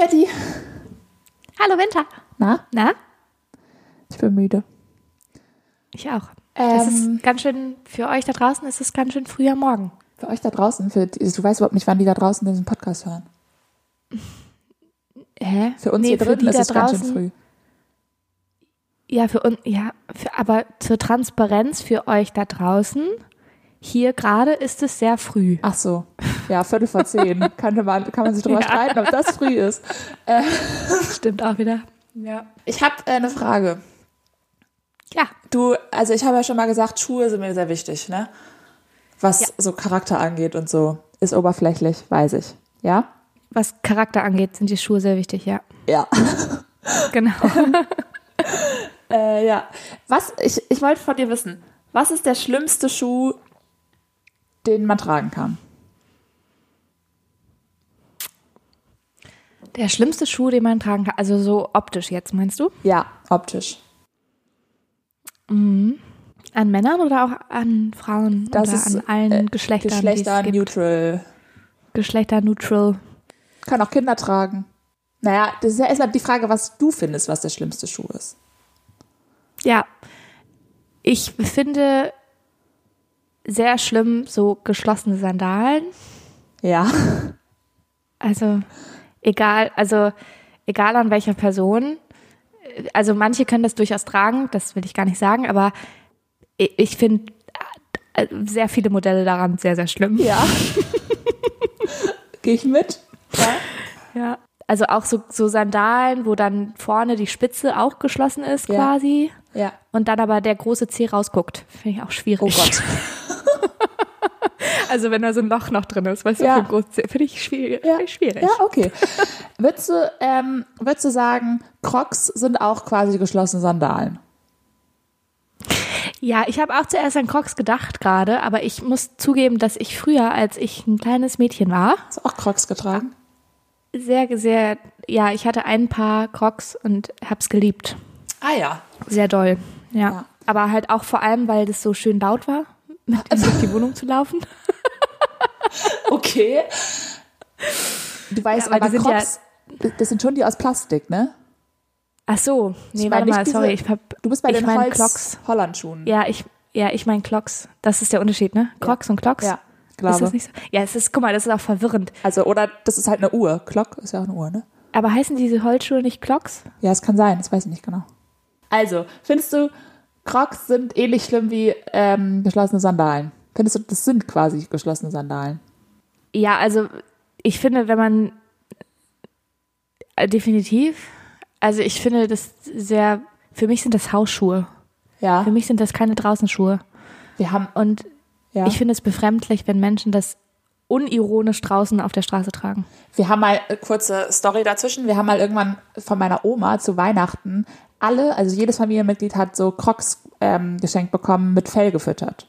Fetti. Hallo Winter. Na? Na? Ich bin müde. Ich auch. Es Ähm, ist ganz schön, für euch da draußen ist es ganz schön früher Morgen. für euch da draußen, für, die- du weißt überhaupt nicht, wann die da draußen diesen Podcast hören. Hä? Für uns Nee, hier drin ist es ganz schön früh. Ja, für uns, ja, für, aber zur Transparenz für euch da draußen. Hier gerade ist es sehr früh. Ach so. Ja, Viertel vor zehn. Könnte man, kann man sich drüber Ja. streiten, ob das früh ist. Stimmt auch wieder. Ja. Ich habe äh, eine Frage. Ja. Du, also ich habe ja schon mal gesagt, Schuhe sind mir sehr wichtig, ne? Was Ja. so Charakter angeht und so. Ist oberflächlich, weiß ich. Ja? Was Charakter angeht, sind die Schuhe sehr wichtig, ja. Ja. Genau. Äh, ja. Was, ich, ich wollte von dir wissen, was ist der schlimmste Schuh, den man tragen kann? Der schlimmste Schuh, den man tragen kann, also so optisch jetzt, meinst du? Ja, optisch. An Männern oder auch an Frauen? Das oder ist, an allen äh, Geschlechtern? Neutral. Geschlechter-neutral. Kann auch Kinder tragen. Naja, das ist ja erstmal die Frage, was du findest, was der schlimmste Schuh ist. Ja, ich finde sehr schlimm so geschlossene Sandalen. Ja. Also egal, also egal an welcher Person. Also manche können das durchaus tragen, das will ich gar nicht sagen, aber ich, finde äh, sehr viele Modelle daran sehr, sehr schlimm. Ja. Gehe ich mit? Ja. Ja. Also auch so, so Sandalen, wo dann vorne die Spitze auch geschlossen ist Ja. quasi Ja. und dann aber der große Zeh rausguckt. Finde ich auch schwierig. Oh Gott. Also wenn da so ein Loch noch drin ist, weißt du, Ja. für den großen Zeh, finde ich schwierig. Ja. Ich schwierig. Ja, okay. Würdest du, ähm, würdest du sagen, Crocs sind auch quasi geschlossene Sandalen? Ja, ich habe auch zuerst an Crocs gedacht gerade, aber ich muss zugeben, dass ich früher, als ich ein kleines Mädchen war, Hast du auch Crocs getragen? sehr, sehr, ja, ich hatte ein paar Crocs und hab's geliebt. Ah ja. Sehr doll. Ja. Ja. Aber halt auch vor allem, weil das so schön laut war, mit denen durch die Wohnung zu laufen. Okay. Du weißt, Ja, weil aber die sind ja- Crocs, das sind schon die aus Plastik, ne? Ach so, nee, Ich warte meine mal, diese- sorry, ich hab, Du bist bei ich den mein Holz Clocks. Hollandschuhen. Ja, ich, ja, ich mein Clocks. Das ist der Unterschied, ne? Crocs und Clocks. Ja, Ist glaube. das nicht so? Ja, es ist, guck mal, das ist auch verwirrend. Also, oder das ist halt eine Uhr. Clock ist ja auch eine Uhr, ne? Aber heißen diese Holzschuhe nicht Clocks? Ja, es kann sein, das weiß ich nicht genau. Also, findest du, Crocs sind ähnlich schlimm wie ähm, geschlossene Sandalen? Findest du, das sind quasi geschlossene Sandalen? Ja, also ich finde, wenn man äh, definitiv, also ich finde das sehr, für mich sind das Hausschuhe. Ja. Für mich sind das keine Draußenschuhe. Wir haben, Und ja. ich finde es befremdlich, wenn Menschen das unironisch draußen auf der Straße tragen. Wir haben mal äh, kurze Story dazwischen. Wir haben mal irgendwann von meiner Oma zu Weihnachten alle, also jedes Familienmitglied hat so Crocs ähm, geschenkt bekommen, mit Fell gefüttert.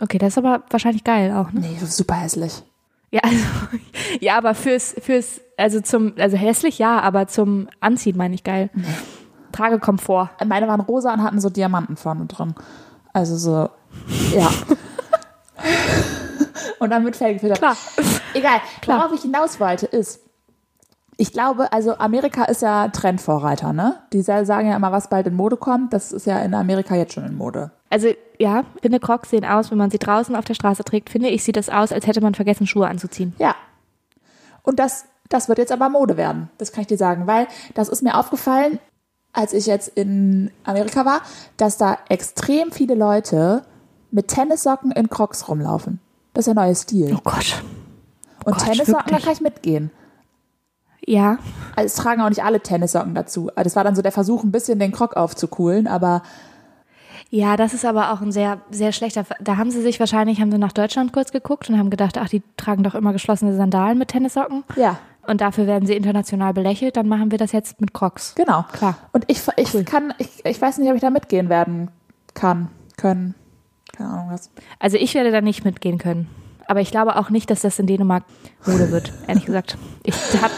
Okay, das ist aber wahrscheinlich geil auch, ne? Nee, super hässlich. Ja, also, ja, aber fürs, fürs, also zum, also hässlich ja, aber zum Anziehen meine ich geil. Tragekomfort. Meine waren rosa und hatten so Diamanten vorne drin. Also so, ja. und dann mit Fell gefüttert. Klar. Egal. Klar. Worauf ich hinaus wollte, ist, ich glaube, also Amerika ist ja Trendvorreiter, ne? Die sagen ja immer, was bald in Mode kommt. Das ist ja in Amerika jetzt schon in Mode. Also ja, finde Crocs sehen aus, wenn man sie draußen auf der Straße trägt, finde ich, sieht das aus, als hätte man vergessen, Schuhe anzuziehen. Ja. Und das, das wird jetzt aber Mode werden. Das kann ich dir sagen, weil das ist mir aufgefallen, als ich jetzt in Amerika war, dass da extrem viele Leute mit Tennissocken in Crocs rumlaufen. Das ist der neue Stil. Oh Gott. Und Gott, Tennissocken, da kann ich mitgehen. Ja, Also es tragen auch nicht alle Tennissocken dazu. Also Das war dann so der Versuch, ein bisschen den Croc aufzukuhlen, aber ja, das ist aber auch ein sehr, sehr schlechter. Ver- Da haben sie sich wahrscheinlich, haben sie nach Deutschland kurz geguckt und haben gedacht, ach, die tragen doch immer geschlossene Sandalen mit Tennissocken. ja, Und dafür werden sie international belächelt. Dann machen wir das jetzt mit Crocs. genau. Klar. Und ich, ich kann, ich, ich weiß nicht, ob ich da mitgehen werden kann, können. Keine Ahnung was. Also ich werde da nicht mitgehen können. Aber ich glaube auch nicht, dass das in Dänemark Mode wird, ehrlich gesagt. Ich habe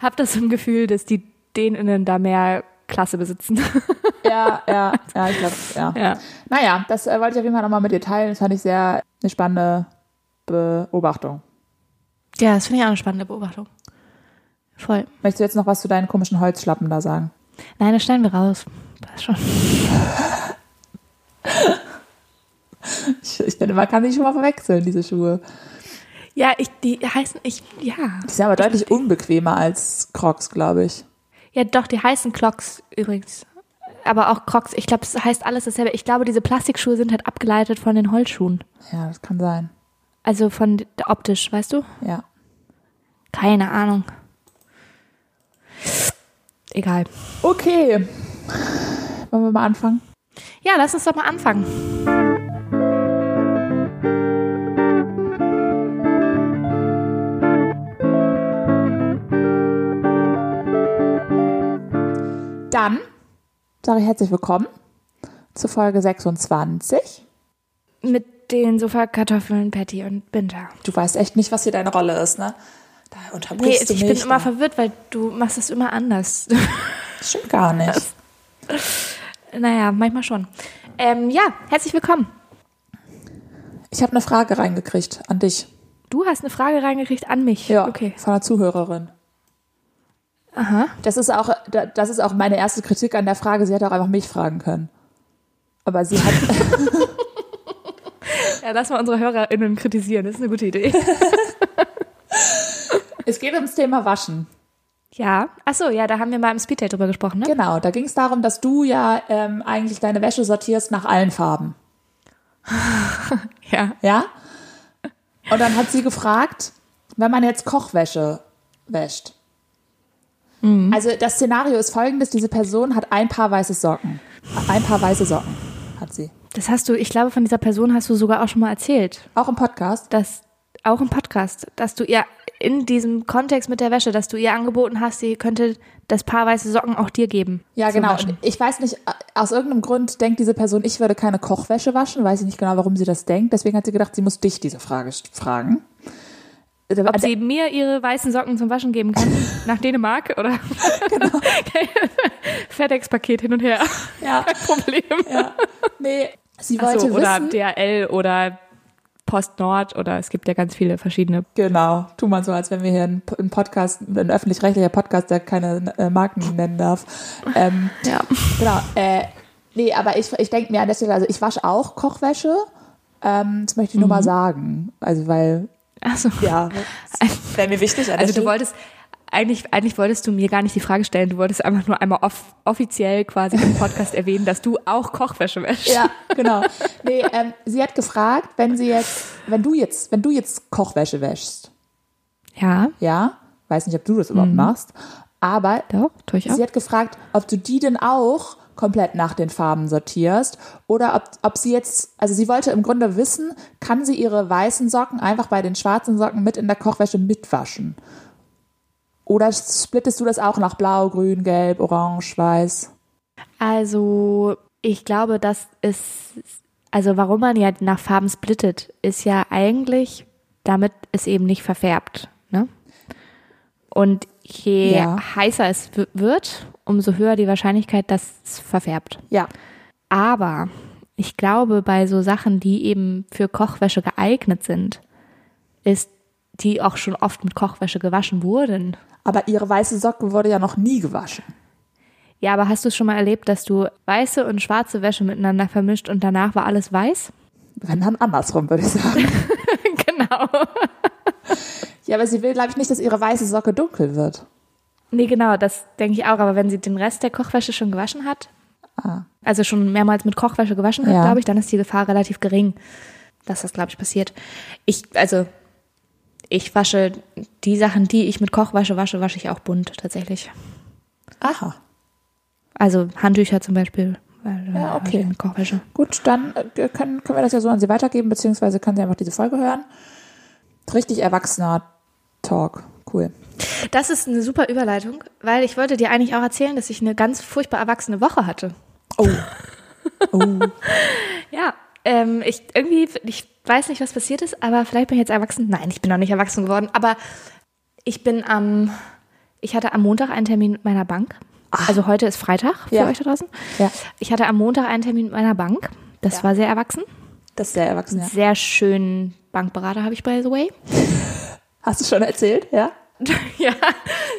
hab das im Gefühl, dass die Däninnen da mehr Klasse besitzen. Ja, ja, ja, ich glaube, ja. ja. Naja, das äh, wollte ich auf jeden Fall nochmal mit dir teilen. Das fand ich sehr eine spannende Beobachtung. ja, das finde ich auch eine spannende Beobachtung. Voll. Möchtest du jetzt noch was zu deinen komischen Holzschlappen da sagen? Nein, das schneiden wir raus. Passt schon. Ich, ich finde, man kann die schon mal verwechseln, diese Schuhe. Ja, ich, die heißen, ich, ja. Die sind aber deutlich unbequemer als Crocs, glaube ich. Ja, doch, die heißen Clocks übrigens. Aber auch Crocs, ich glaube, es heißt alles dasselbe. Ich glaube, diese Plastikschuhe sind halt abgeleitet von den Holzschuhen. Ja, das kann sein. Also von optisch, weißt du? Ja. Keine Ahnung. Egal. Okay. Wollen wir mal anfangen? Ja, lass uns doch mal anfangen. Sage ich herzlich willkommen zu Folge 26. Mit den Sofakartoffeln, Patty und Binter. Du weißt echt nicht, was hier deine Rolle ist, ne? Da Nee, unterbrichst du ich mich. bin immer da. verwirrt, weil du machst es immer anders. Stimmt gar nicht. naja, manchmal schon. Ähm, ja, herzlich willkommen. Ich habe eine Frage reingekriegt an dich. Du hast eine Frage reingekriegt an mich. Ja, Okay. von einer Zuhörerin. Aha. Das ist auch, das ist auch meine erste Kritik an der Frage. Sie hätte auch einfach mich fragen können. Aber sie hat, Ja, lass mal unsere HörerInnen kritisieren. Das ist eine gute Idee. es geht ums Thema Waschen. ja. Achso, ja, da haben wir mal im Speeddate drüber gesprochen, ne? Genau, da ging es darum, dass du ja ähm, eigentlich deine Wäsche sortierst nach allen Farben. Ja. Ja? Und dann hat sie gefragt, wenn man jetzt Kochwäsche wäscht. Also das Szenario ist folgendes, diese Person hat ein paar weiße Socken. Ein paar weiße Socken hat sie. Das hast du, ich glaube, von dieser Person hast du sogar auch schon mal erzählt. Auch im Podcast. Dass, auch im Podcast, dass du ihr in diesem Kontext mit der Wäsche, dass du ihr angeboten hast, sie könnte das Paar weiße Socken auch dir geben. Ja, genau. Waschen. Ich weiß nicht, aus irgendeinem Grund denkt diese Person, ich würde keine Kochwäsche waschen. Weiß ich nicht genau, warum sie das denkt. Deswegen hat sie gedacht, sie muss dich diese Frage fragen. Ob sie mir ihre weißen Socken zum Waschen geben kann? Nach Dänemark? Oder? Genau. FedEx-Paket hin und her. ja, Problem. ja. Nee, sie wollte so, oder wissen. DHL oder Post Nord oder es gibt ja ganz viele verschiedene. Genau, tu mal so, als wenn wir hier ein, ein Podcast, ein öffentlich-rechtlicher Podcast, der keine äh, Marken nennen darf. Ähm, Ja. genau, äh, nee, aber ich, ich denke mir an der Stelle, also ich wasche auch Kochwäsche. Ähm, das möchte ich nur Mhm. mal sagen. Also, weil, Achso. ja, wäre mir wichtig. Also du Stelle. wolltest, eigentlich, eigentlich wolltest du mir gar nicht die Frage stellen, du wolltest einfach nur einmal off, offiziell quasi im Podcast erwähnen, dass du auch Kochwäsche wäschst. Ja, genau. Nee, ähm, sie hat gefragt, wenn sie jetzt, wenn du jetzt, wenn du jetzt Kochwäsche wäschst, Ja, ja, weiß nicht, ob du das überhaupt machst, aber doch. Sie hat gefragt, ob du die denn auch komplett nach den Farben sortierst oder ob, ob sie jetzt, also sie wollte im Grunde wissen, kann sie ihre weißen Socken einfach bei den schwarzen Socken mit in der Kochwäsche mitwaschen? Oder splittest du das auch nach blau, grün, gelb, orange, weiß? Also, ich glaube, das ist, also warum man ja nach Farben splittet, ist ja eigentlich, damit es eben nicht verfärbt. Ne? Und je Ja. heißer es wird, umso höher die Wahrscheinlichkeit, dass es verfärbt. Ja. Aber ich glaube, bei so Sachen, die eben für Kochwäsche geeignet sind, ist die auch schon oft mit Kochwäsche gewaschen wurden. Aber ihre weiße Socke wurde ja noch nie gewaschen. Ja, aber hast du schon mal erlebt, dass du weiße und schwarze Wäsche miteinander vermischt und danach war alles weiß? Wenn dann andersrum, würde ich sagen. genau. Ja, aber sie will, glaube ich, nicht, dass ihre weiße Socke dunkel wird. Nee, genau, das denke ich auch. Aber wenn sie den Rest der Kochwäsche schon gewaschen hat, Ah. also schon mehrmals mit Kochwäsche gewaschen hat, Ja. glaube ich, dann ist die Gefahr relativ gering, dass das, glaube ich, passiert. Ich, also, ich wasche die Sachen, die ich mit Kochwäsche wasche, wasche ich auch bunt tatsächlich. Aha. Also Handtücher zum Beispiel. äh, Ja, okay. Kochwäsche. Gut, dann äh, können, können wir das ja so an sie weitergeben, beziehungsweise kann sie einfach diese Folge hören. Richtig erwachsener Talk. Cool. Das ist eine super Überleitung, weil ich wollte dir eigentlich auch erzählen, dass ich eine ganz furchtbar erwachsene Woche hatte. Oh. Oh. Ja, ähm, ich irgendwie, ich weiß nicht, was passiert ist, aber vielleicht bin ich jetzt erwachsen. Nein, ich bin noch nicht erwachsen geworden, aber ich bin am, ich hatte am Montag einen Termin mit meiner Bank. Also heute ist Freitag für Ja. euch da draußen. Ja. Ich hatte am Montag einen Termin mit meiner Bank. Das Ja. war sehr erwachsen. Das ist sehr erwachsen, ja. Sehr schönen Bankberater habe ich, by the way. Hast du schon erzählt, ja? ja,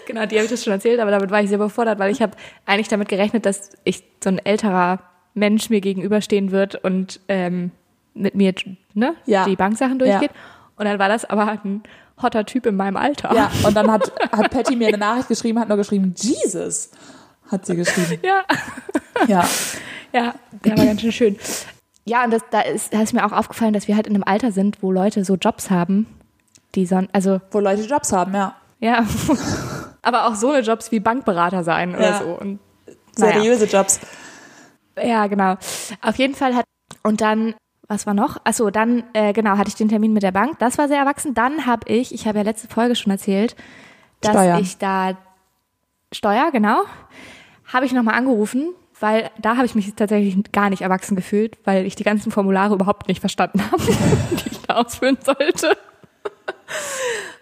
genau, die habe ich das schon erzählt, aber damit war ich sehr überfordert, weil ich habe eigentlich damit gerechnet, dass ich so ein älterer Mensch mir gegenüberstehen wird und ähm, mit mir ne, Ja. die Banksachen durchgeht. Und dann war das aber ein hotter Typ in meinem Alter. Ja, und dann hat, hat Patty mir eine Nachricht geschrieben, hat nur geschrieben, Jesus, hat sie geschrieben. ja. Ja. Ja, der war ganz schön schön. Ja, und das, da, ist, da ist mir auch aufgefallen, dass wir halt in einem Alter sind, wo Leute so Jobs haben, die son also Wo Leute Jobs haben, ja. ja, aber auch so eine Jobs wie Bankberater sein oder Ja. so. Und, naja. Seriöse Jobs. Ja, genau. Auf jeden Fall hat und dann was war noch? Achso, dann äh, genau hatte ich den Termin mit der Bank. Das war sehr erwachsen. Dann habe ich, ich habe ja letzte Folge schon erzählt, dass Steuer. ich da Steuer genau habe ich nochmal angerufen, weil da habe ich mich tatsächlich gar nicht erwachsen gefühlt, weil ich die ganzen Formulare überhaupt nicht verstanden habe, die ich da ausfüllen sollte.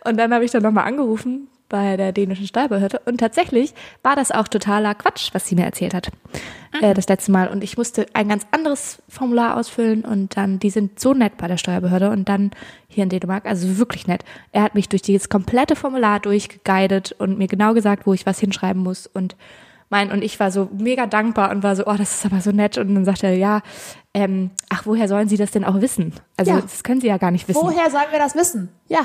Und dann habe ich dann nochmal angerufen bei der dänischen Steuerbehörde und tatsächlich war das auch totaler Quatsch, was sie mir erzählt hat äh, das letzte Mal und ich musste ein ganz anderes Formular ausfüllen und dann die sind so nett bei der Steuerbehörde und dann hier in Dänemark also wirklich nett. Er hat mich durch dieses komplette Formular durchgeguidet und mir genau gesagt, wo ich was hinschreiben muss und mein und ich war so mega dankbar und war so, oh, das ist aber so nett und dann sagte er, ja, ähm, ach, woher sollen Sie das denn auch wissen? Also Ja. das können Sie ja gar nicht wissen. Woher sollen wir das wissen? Ja,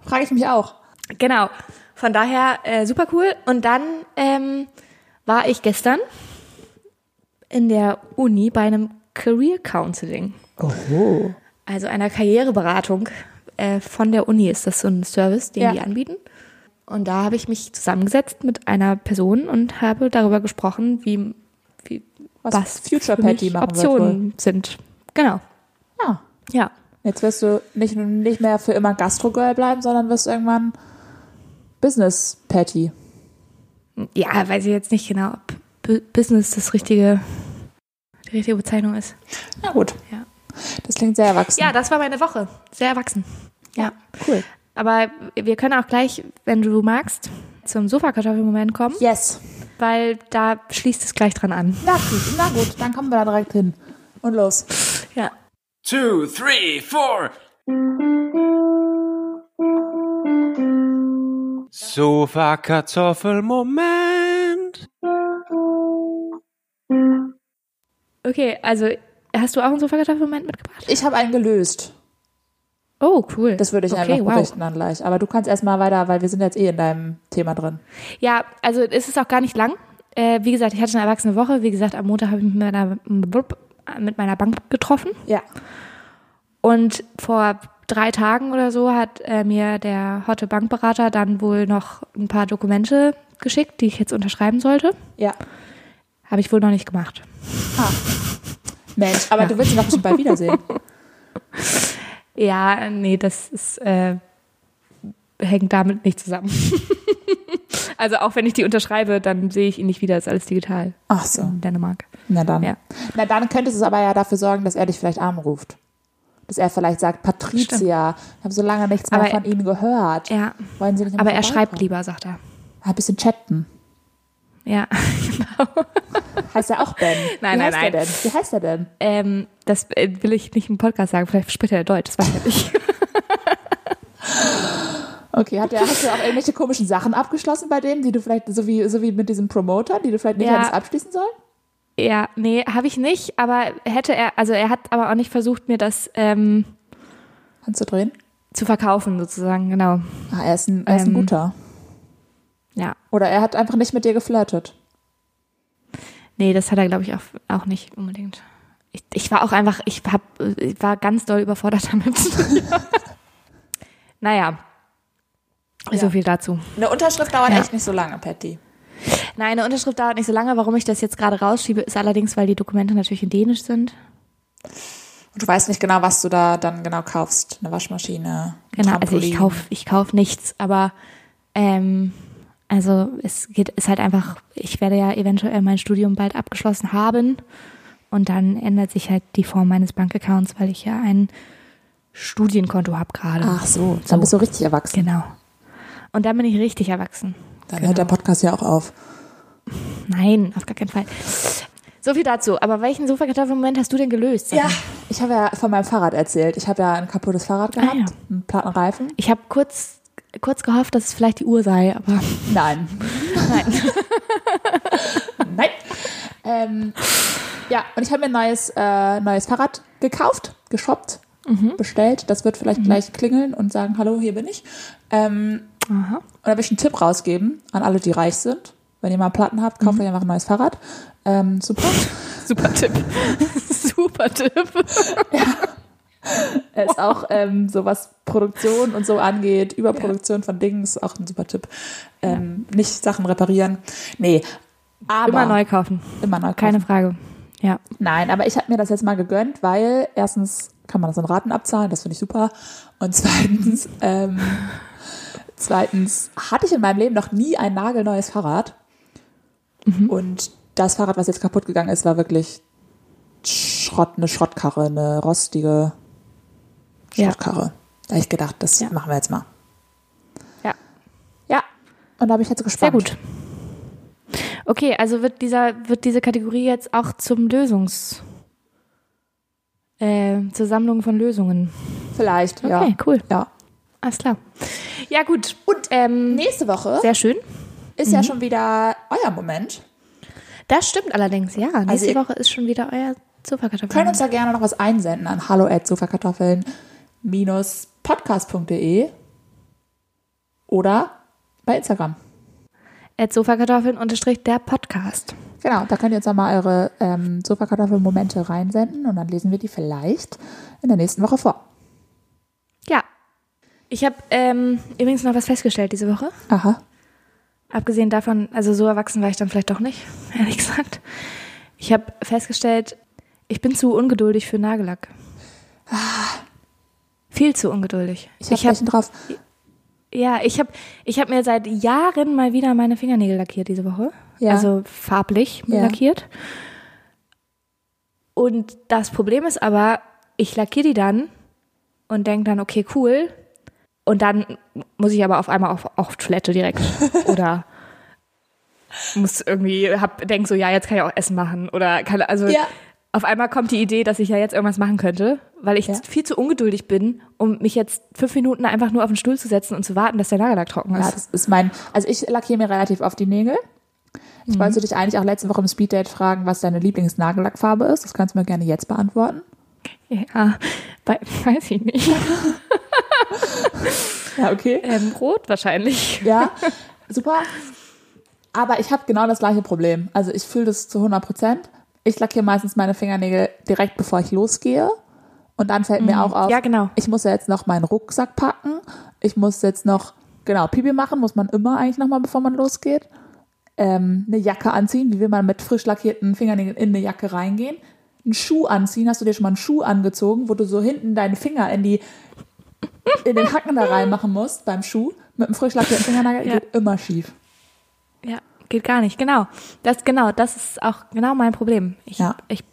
frage ich mich auch. Genau. Von daher äh, super cool. Und dann ähm, war ich gestern in der Uni bei einem Career Counseling, Oh. also einer Karriereberatung äh, von der Uni. Ist das so ein Service, den Ja. die anbieten? Und da habe ich mich zusammengesetzt mit einer Person und habe darüber gesprochen, wie, wie Was was, Future Patty machen Optionen sind. Genau. Ja. Ja. Jetzt wirst du nicht, nicht mehr für immer Gastro-Girl bleiben, sondern wirst irgendwann Business-Patty. Ja, weiß ich jetzt nicht genau, ob Bu- Business das richtige, die richtige Bezeichnung ist. Na gut. Ja. Das klingt sehr erwachsen. Ja, das war meine Woche. Sehr erwachsen. Ja. Cool. Aber wir können auch gleich, wenn du magst, zum Sofakartoffelmoment kommen, Yes. weil da schließt es gleich dran an. Na gut, na gut, dann kommen wir da direkt hin. Und los. Ja. two, three, four. Sofa Kartoffelmoment. Okay, also hast du auch einen Sofakartoffelmoment mitgebracht? Ich habe einen gelöst. Oh, cool. Das würde ich okay, einfach wow. berichten dann gleich. Aber du kannst erstmal weiter, weil wir sind jetzt eh in deinem Thema drin. Ja, also es ist auch gar nicht lang. Äh, wie gesagt, ich hatte eine erwachsene Woche. Wie gesagt, am Montag habe ich mich mit meiner, mit meiner Bank getroffen. Ja. Und vor drei Tagen oder so hat äh, mir der hotte Bankberater dann wohl noch ein paar Dokumente geschickt, die ich jetzt unterschreiben sollte. Ja. Habe ich wohl noch nicht gemacht. Mensch, aber Ja. du willst ihn doch bestimmt bald wiedersehen. Ja, nee, das ist, äh, hängt damit nicht zusammen. also auch wenn ich die unterschreibe, dann sehe ich ihn nicht wieder, ist alles digital Ach so. in Dänemark. Na dann. Ja. Na dann könntest du es aber ja dafür sorgen, dass er dich vielleicht anruft. Dass er vielleicht sagt, Patricia, ich habe so lange nichts mehr Aber- von Ihnen gehört. Ja, Wollen Sie nicht aber er schreibt lieber, sagt er. Ein bisschen chatten. Ja, Heißt er auch Ben? Nein, Wie nein, heißt nein. Er denn? Wie heißt er denn? ähm, das äh, will ich nicht im Podcast sagen. Vielleicht spricht er Deutsch, das weiß ich nicht. Okay, hat er, hast du auch irgendwelche komischen Sachen abgeschlossen bei dem, die du vielleicht, so wie, so wie mit diesem Promoter, die du vielleicht nicht Ja. hättest abschließen sollen? Ja, nee, habe ich nicht, aber hätte er, also er hat aber auch nicht versucht, mir das ähm, Kannst du drehen? zu verkaufen, sozusagen, genau. Ah, er ist ein, er ist ein Ähm. guter. Ja. Oder er hat einfach nicht mit dir geflirtet. Nee, das hat er, glaube ich, auch, auch nicht unbedingt. Ich, ich war auch einfach, ich, hab, ich war ganz doll überfordert damit. naja. So Ja. viel dazu. Eine Unterschrift dauert Ja. echt nicht so lange, Patty. Nein, eine Unterschrift dauert nicht so lange. Warum ich das jetzt gerade rausschiebe, ist allerdings, weil die Dokumente natürlich in Dänisch sind. Und du weißt nicht genau, was du da dann genau kaufst. Eine Waschmaschine. Genau, also ich Trampolin. kauf, ich kauf nichts, aber ähm, also es geht, ist halt einfach, ich werde ja eventuell mein Studium bald abgeschlossen haben und dann ändert sich halt die Form meines Bankaccounts, weil ich ja ein Studienkonto habe gerade. Ach so, dann bist du richtig erwachsen. Genau. Und dann bin ich richtig erwachsen. Dann Genau. hört der Podcast ja auch auf. Nein, auf gar keinen Fall. So viel dazu. Aber welchen Sofakartoffelmoment hast du denn gelöst? Mal. ich habe ja von meinem Fahrrad erzählt. Ich habe ja ein kaputtes Fahrrad gehabt, Ah, ja. einen platten Reifen. Ich habe kurz kurz gehofft, dass es vielleicht die Uhr sei, aber Nein. nein. Nein. Ähm, ja, und ich habe mir ein neues, äh, neues Fahrrad gekauft, geshoppt, bestellt. Das wird vielleicht gleich klingeln und sagen, hallo, hier bin ich. Ähm, Aha. Und da will ich einen Tipp rausgeben an alle, die reich sind. Wenn ihr mal Platten habt, kauft euch einfach ein neues Fahrrad. Ähm, super. Super Tipp. Super Tipp. Er ist auch ähm, so was Produktion und so angeht, Überproduktion von Dingen ist auch ein super Tipp. Ähm, Nicht Sachen reparieren. Nee, aber Immer neu kaufen. Immer neu kaufen. Keine Frage. Ja. Nein, aber ich habe mir das jetzt mal gegönnt, weil erstens kann man das in Raten abzahlen, das finde ich super. Und zweitens, ähm, zweitens hatte ich in meinem Leben noch nie ein nagelneues Fahrrad. Und das Fahrrad, was jetzt kaputt gegangen ist, war wirklich Schrott, eine Schrottkarre, eine rostige Ja. Schrottkarre. Da habe ich gedacht, das Ja. machen wir jetzt mal. Ja. Ja, und da bin ich jetzt Sehr gespannt. gut. Okay, also wird dieser, wird diese Kategorie jetzt auch zum Lösungs, äh, zur Sammlung von Lösungen. Vielleicht, ja. Okay, cool. Ja. Alles klar. Ja, gut. Und ähm, Nächste Woche sehr schön. ist Mhm. ja schon wieder euer Moment. Das stimmt allerdings, ja. Nächste Also Woche ist schon wieder euer Sofakartoffel. können uns da gerne noch was einsenden an hallo sofakartoffeln-podcast.de oder bei Instagram. Sofakartoffeln unterstrich der Podcast. Genau, da könnt ihr uns dann mal eure ähm, Sofakartoffeln-Momente reinsenden und dann lesen wir die vielleicht in der nächsten Woche vor. Ja. Ich habe ähm, übrigens noch was festgestellt diese Woche. Aha. Abgesehen davon, also so erwachsen war ich dann vielleicht doch nicht, ehrlich gesagt. Ich habe festgestellt, ich bin zu ungeduldig für Nagellack. Viel zu ungeduldig. Ich habe hab, drauf. ja, ich habe ich hab mir seit Jahren mal wieder meine Fingernägel lackiert diese Woche. Ja. Also farblich Ja. lackiert. Und das Problem ist aber, ich lackiere die dann und denke dann, okay, cool. Und dann muss ich aber auf einmal auf, auf Toilette direkt. Oder muss irgendwie, hab, denk so, ja, jetzt kann ich auch Essen machen. Oder kann, also Ja. Auf einmal kommt die Idee, dass ich ja jetzt irgendwas machen könnte, weil ich Ja. viel zu ungeduldig bin, um mich jetzt fünf Minuten einfach nur auf den Stuhl zu setzen und zu warten, dass der Nagellack trocken ist. Ja, das ist mein. Also ich lackiere mir relativ oft die Nägel. Ich Mhm. wollte dich eigentlich auch letzte Woche im Speeddate fragen, was deine Lieblingsnagellackfarbe ist. Das kannst du mir gerne jetzt beantworten. Ja, weiß ich nicht. Ja, okay. Ähm, rot wahrscheinlich. Ja, super. Aber ich habe genau das gleiche Problem. Also ich fühle das zu 100 Prozent. Ich lackiere meistens meine Fingernägel direkt bevor ich losgehe. Und dann fällt mir auch auf, Mhm. Ja, genau. ich muss ja jetzt noch meinen Rucksack packen. Ich muss jetzt noch, genau, Pipi machen muss man immer eigentlich nochmal, bevor man losgeht. Ähm, eine Jacke anziehen. Wie will man mit frisch lackierten Fingernägeln in eine Jacke reingehen? Einen Schuh anziehen. Hast du dir schon mal einen Schuh angezogen, wo du so hinten deine Finger in die in den Hacken da reinmachen musst beim Schuh? Mit einem frisch lackierten Fingernagel Ja. geht immer schief. Ja, geht gar nicht. Genau. Das genau, das ist auch genau mein Problem. Ich, Ja. ich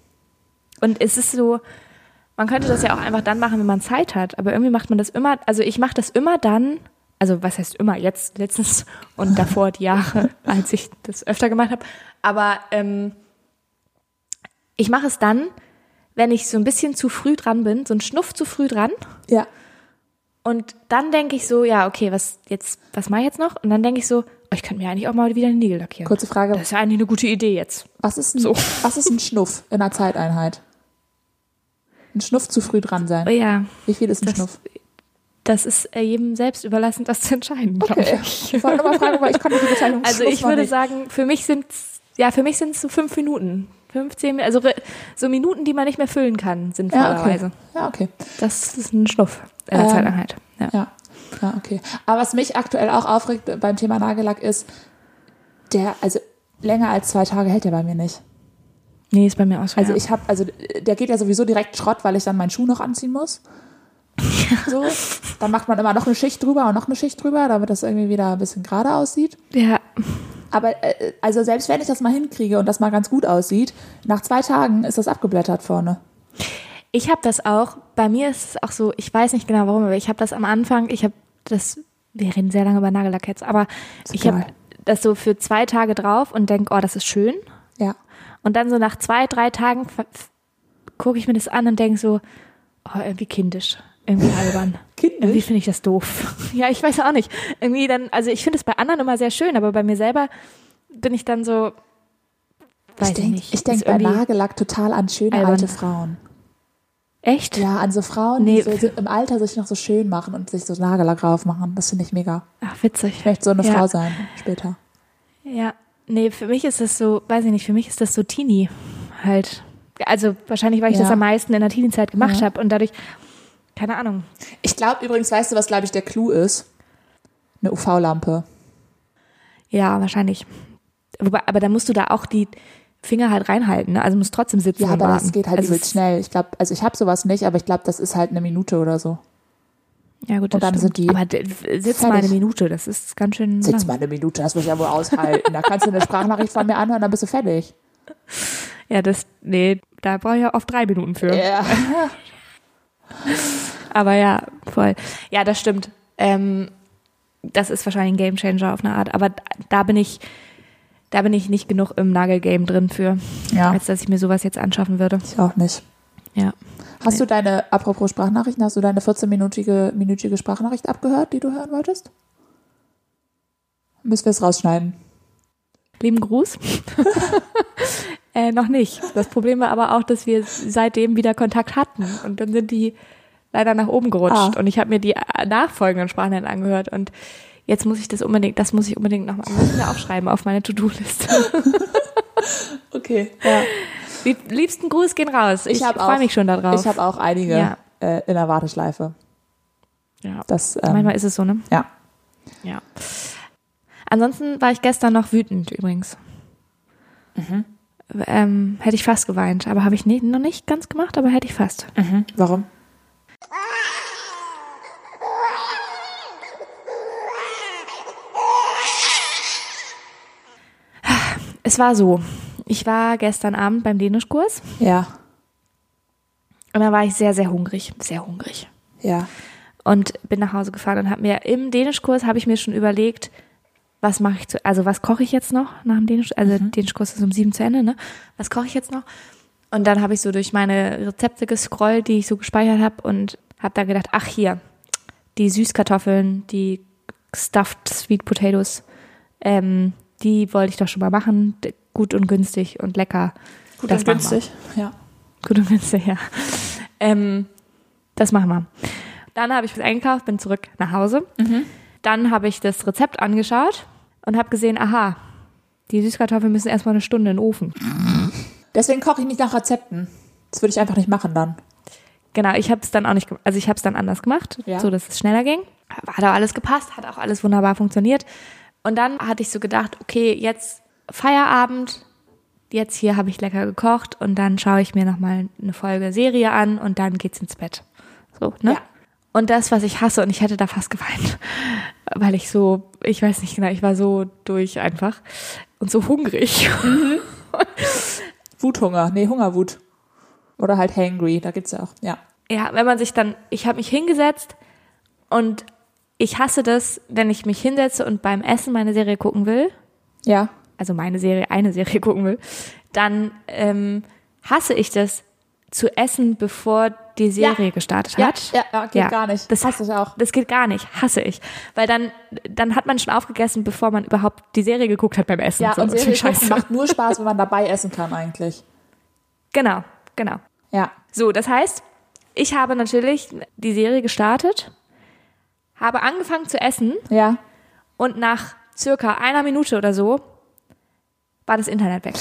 und es ist so, man könnte das ja auch einfach dann machen, wenn man Zeit hat, aber irgendwie macht man das immer, also ich mache das immer dann, also was heißt immer, jetzt letztens und davor die Jahre, als ich das öfter gemacht habe, aber ähm, ich mache es dann, wenn ich so ein bisschen zu früh dran bin, so ein Schnuff zu früh dran Ja. und dann denke ich so, ja, okay, was jetzt, was mache ich jetzt noch? Und dann denke ich so, ich könnte mir eigentlich auch mal wieder Nägel lackieren. Kurze Frage. Das ist ja eigentlich eine gute Idee jetzt. Was ist ein, So. was ist ein Schnuff in einer Zeiteinheit? Ein Schnuff zu früh dran Oh sein. ja, Wie viel ist ein das, Schnuff? das ist äh, jedem selbst überlassen, das zu entscheiden, Okay. ich. Ich wollte nur mal fragen, weil ich konnte die Bezeichnung Also Schnuff ich würde nicht. sagen, für mich sind ja, für mich sind es so fünf Minuten. 15, also so Minuten, die man nicht mehr füllen kann, ja, okay. Ja, okay. Das ist ein Schnuff in der Ähm, Zeiteinheit. Ja. Ja. Ja, okay. Aber was mich aktuell auch aufregt beim Thema Nagellack ist, der, also länger als zwei Tage hält der bei mir nicht. Nee, ist bei mir auch so. Also ja. ich habe, also der geht ja sowieso direkt Schrott, weil ich dann meinen Schuh noch anziehen muss. So. Dann macht man immer noch eine Schicht drüber und noch eine Schicht drüber, damit das irgendwie wieder ein bisschen gerade aussieht. ja, Aber äh, also selbst wenn ich das mal hinkriege und das mal ganz gut aussieht, nach zwei Tagen ist das abgeblättert vorne. Ich habe das auch, bei mir ist es auch so, ich weiß nicht genau warum, aber ich habe das am Anfang, ich habe das, wir reden sehr lange über Nagellack jetzt, aber ich habe das so für zwei Tage drauf und denke, oh, das ist schön. Ja. Und dann so nach zwei, drei Tagen gucke ich mir das an und denke so, oh, irgendwie kindisch. irgendwie albern. Irgendwie Kindisch? finde ich das doof. Ja, ich weiß auch nicht. Irgendwie dann, also ich finde es bei anderen immer sehr schön, aber bei mir selber bin ich dann so, weiß Ich denke nicht. ich denk Ist bei irgendwie- Nagellack total an schöne albern. alte Frauen. Echt? Ja, an so Frauen, Nee. die so, im Alter sich noch so schön machen und sich so Nagellack drauf machen. Das finde ich mega. Ach, witzig. Ich möchte so eine Ja. Frau sein später. Ja, nee, für mich ist das so, weiß ich nicht, für mich ist das so Teenie halt. Also wahrscheinlich, weil ich Ja. das am meisten in der Teenie-Zeit gemacht Ja. habe und dadurch, keine Ahnung. Ich glaube übrigens, weißt du, was glaube ich der Clou ist? Eine UV-Lampe. Ja, wahrscheinlich. Wobei, aber da musst du da auch die Finger halt reinhalten, ne? Also musst trotzdem sitzen Ja, aber warten. das geht halt also übelst es- schnell. Ich glaube, also ich habe sowas nicht, aber ich glaube, das ist halt eine Minute oder so. Ja, gut, das Und dann stimmt. sind die Aber d- sitz mal eine fertig. Minute, das ist ganz schön Sitz lang. mal eine Minute, das muss ich ja wohl aushalten. Da kannst du eine Sprachnachricht von mir anhören, dann bist du fertig. Ja, das, nee, da brauche ich ja oft drei Minuten für. Ja. Aber ja, voll. Ja, das stimmt. Ähm, das ist wahrscheinlich ein Gamechanger auf eine Art. Aber da bin ich, da bin ich nicht genug im Nagelgame drin für, Ja, als dass ich mir sowas jetzt anschaffen würde. ich auch nicht. Ja. Hast Nee. du deine, apropos Sprachnachrichten, hast du deine 14-minütige minütige Sprachnachricht abgehört, die du hören wolltest? Müssen wir es rausschneiden. Lieben Gruß. äh, noch nicht. Das Problem war aber auch, dass wir seitdem wieder Kontakt hatten. Und dann sind die leider nach oben gerutscht. Ah. Und ich habe mir die äh, nachfolgenden Sprachnachrichten angehört. Und jetzt muss ich das unbedingt, das muss ich unbedingt nochmal aufschreiben auf meine To-Do-Liste. Okay. Ja. Lieb, liebsten Gruß gehen raus. Ich, Ich freue mich schon darauf. Ich habe auch einige Ja. äh, in der Warteschleife. ja. Das, ähm, Manchmal ist es so, ne? ja. Ja. Ansonsten war ich gestern noch wütend übrigens. Mhm. Ähm, hätte ich fast geweint, aber habe ich nie, noch nicht ganz gemacht, aber hätte ich fast. Warum? Es war so, ich war gestern Abend beim Dänischkurs Ja. und da war ich sehr, sehr hungrig, sehr hungrig. Ja. Und bin nach Hause gefahren und habe mir im Dänischkurs habe ich mir schon überlegt, was mache ich zu, also was koche ich jetzt noch nach dem Dänisch, also Dänischkurs ist um sieben zu Ende, ne? Was koche ich jetzt noch? Und dann habe ich so durch meine Rezepte gescrollt, die ich so gespeichert habe und habe da gedacht, ach hier, die Süßkartoffeln, die stuffed Sweet Potatoes, ähm, die wollte ich doch schon mal machen, gut und günstig und lecker. Gut Das und machen wir. günstig. Ja. Gut und günstig, ja. Ähm, das machen wir. Dann habe ich was eingekauft, bin zurück nach Hause. Dann habe ich das Rezept angeschaut und habe gesehen, aha, die Süßkartoffeln müssen erstmal eine Stunde in den Ofen. Deswegen koche ich nicht nach Rezepten. Das würde ich einfach nicht machen dann. Genau, ich habe es dann auch nicht, also ich habe es dann anders gemacht, Ja. so dass es schneller ging. Hat auch alles gepasst, hat auch alles wunderbar funktioniert. Und dann hatte ich so gedacht, okay, jetzt Feierabend, jetzt hier habe ich lecker gekocht und dann schaue ich mir nochmal eine Folge Serie an und dann geht's ins Bett. So, ne? Ja. Und das, was ich hasse, und ich hätte da fast geweint, weil ich so, ich weiß nicht genau, ich war so durch einfach und so hungrig. Wuthunger. Nee, Hungerwut. Oder halt hangry. Da gibt's ja auch. Ja. Ja, wenn man sich dann, ich habe mich hingesetzt und ich hasse das, wenn ich mich hinsetze und beim Essen meine Serie gucken will, Ja. also meine Serie, eine Serie gucken will, dann ähm, hasse ich das zu essen, bevor die Serie gestartet Ja, hat. ja, ja, geht gar nicht. Das Hasse ich auch. Das geht gar nicht, hasse ich. Weil dann, dann hat man schon aufgegessen, bevor man überhaupt die Serie geguckt hat beim Essen. Ja, so, und Serie gucken macht nur Spaß, wenn man dabei essen kann eigentlich. Genau, genau. Ja. So, das heißt, ich habe natürlich die Serie gestartet, habe angefangen zu essen Ja. und nach circa einer Minute oder so war das Internet weg.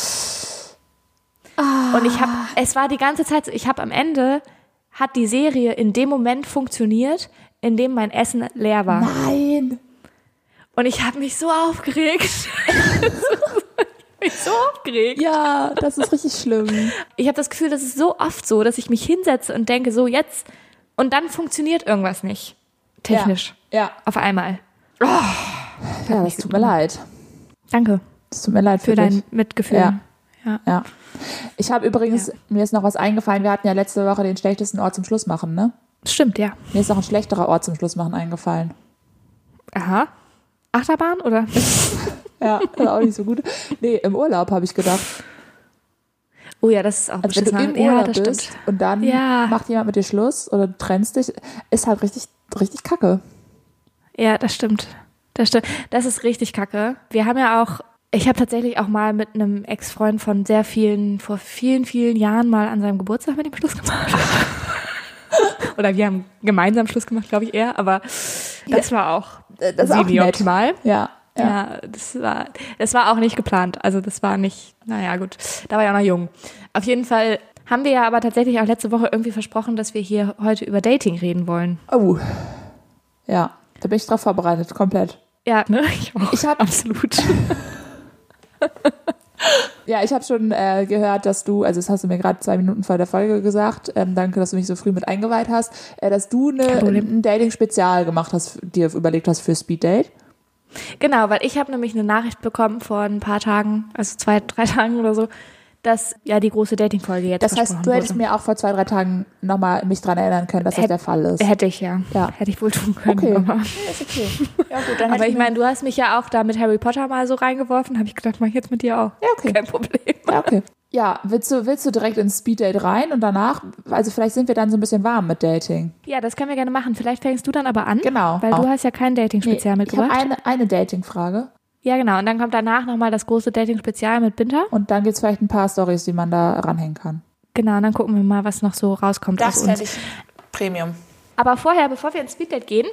Und ich habe, es war die ganze Zeit so, ich habe am Ende, hat die Serie in dem Moment funktioniert, in dem mein Essen leer war. Nein. Und ich habe mich so aufgeregt. mich so aufgeregt. Ja, das ist richtig schlimm. Ich habe das Gefühl, das ist so oft so, dass ich mich hinsetze und denke, so jetzt, und dann funktioniert irgendwas nicht. Technisch. Ja. Auf einmal. Ja, das tut mir leid. Danke Das tut mir leid für, für dein dich. Mitgefühl. Ja. ja. Ja. Ich habe übrigens, Ja. mir ist noch was eingefallen. Wir hatten ja letzte Woche den schlechtesten Ort zum Schluss machen, ne? Stimmt, ja. Mir ist noch ein schlechterer Ort zum Schluss machen eingefallen. Aha. Achterbahn oder? Ja, ist auch nicht so gut. Nee, im Urlaub habe ich gedacht. Oh ja, das ist auch Also wenn du im ja, Urlaub das bist stimmt. und dann Ja. macht jemand mit dir Schluss oder du trennst dich, ist halt richtig, richtig kacke. Ja, das stimmt. Das stimmt. Das ist richtig kacke. Wir haben ja auch, ich habe tatsächlich auch mal mit einem Ex-Freund von sehr vielen, vor vielen, vielen Jahren mal an seinem Geburtstag mit ihm Schluss gemacht. Oder wir haben gemeinsam Schluss gemacht, glaube ich eher, aber das war auch Äh, Das ist auch semi-optimal. Ja. Ja. Ja, das war, das war auch nicht geplant. Also das war nicht, naja gut, da war ich auch noch jung. Auf jeden Fall haben wir ja aber tatsächlich auch letzte Woche irgendwie versprochen, dass wir hier heute über Dating reden wollen. Oh. Ja, da bin ich drauf vorbereitet, komplett. Ja, ne? Ich auch. Ich hab- absolut. Ja, ich habe schon äh, gehört, dass du, also das hast du mir gerade zwei Minuten vor der Folge gesagt, ähm, danke, dass du mich so früh mit eingeweiht hast, äh, dass du eine, Kein Problem. ein Dating-Spezial gemacht hast, dir überlegt hast für Speed Date. Genau, weil ich habe nämlich eine Nachricht bekommen vor ein paar Tagen, also zwei, drei Tagen oder so, dass ja die große Dating-Folge jetzt Das heißt, du hättest wurde. mir auch vor zwei, drei Tagen nochmal mich dran erinnern können, dass das Hätt- der Fall ist. Hätte ich ja. Ja. Hätte ich wohl tun können. Okay. Aber, ist okay. Ja, gut, dann aber ich meine, du hast mich ja auch da mit Harry Potter mal so reingeworfen, habe ich gedacht, mach ich jetzt mit dir auch. Ja, okay. Kein Problem. Ja, okay. Ja, willst du, willst du direkt ins Speeddate rein und danach, also vielleicht sind wir dann so ein bisschen warm mit Dating. Ja, das können wir gerne machen. Vielleicht fängst du dann aber an. Genau. Weil du hast ja kein Dating-Spezial ich habe mitgebracht. eine, eine Dating-Frage ja, genau. Und dann kommt danach nochmal das große Dating-Spezial mit Binter. und dann gibt's vielleicht ein paar Stories, die man da ranhängen kann. Genau, und dann gucken wir mal, was noch so rauskommt aus uns. ich Premium. Aber vorher, bevor wir ins Speeddate gehen,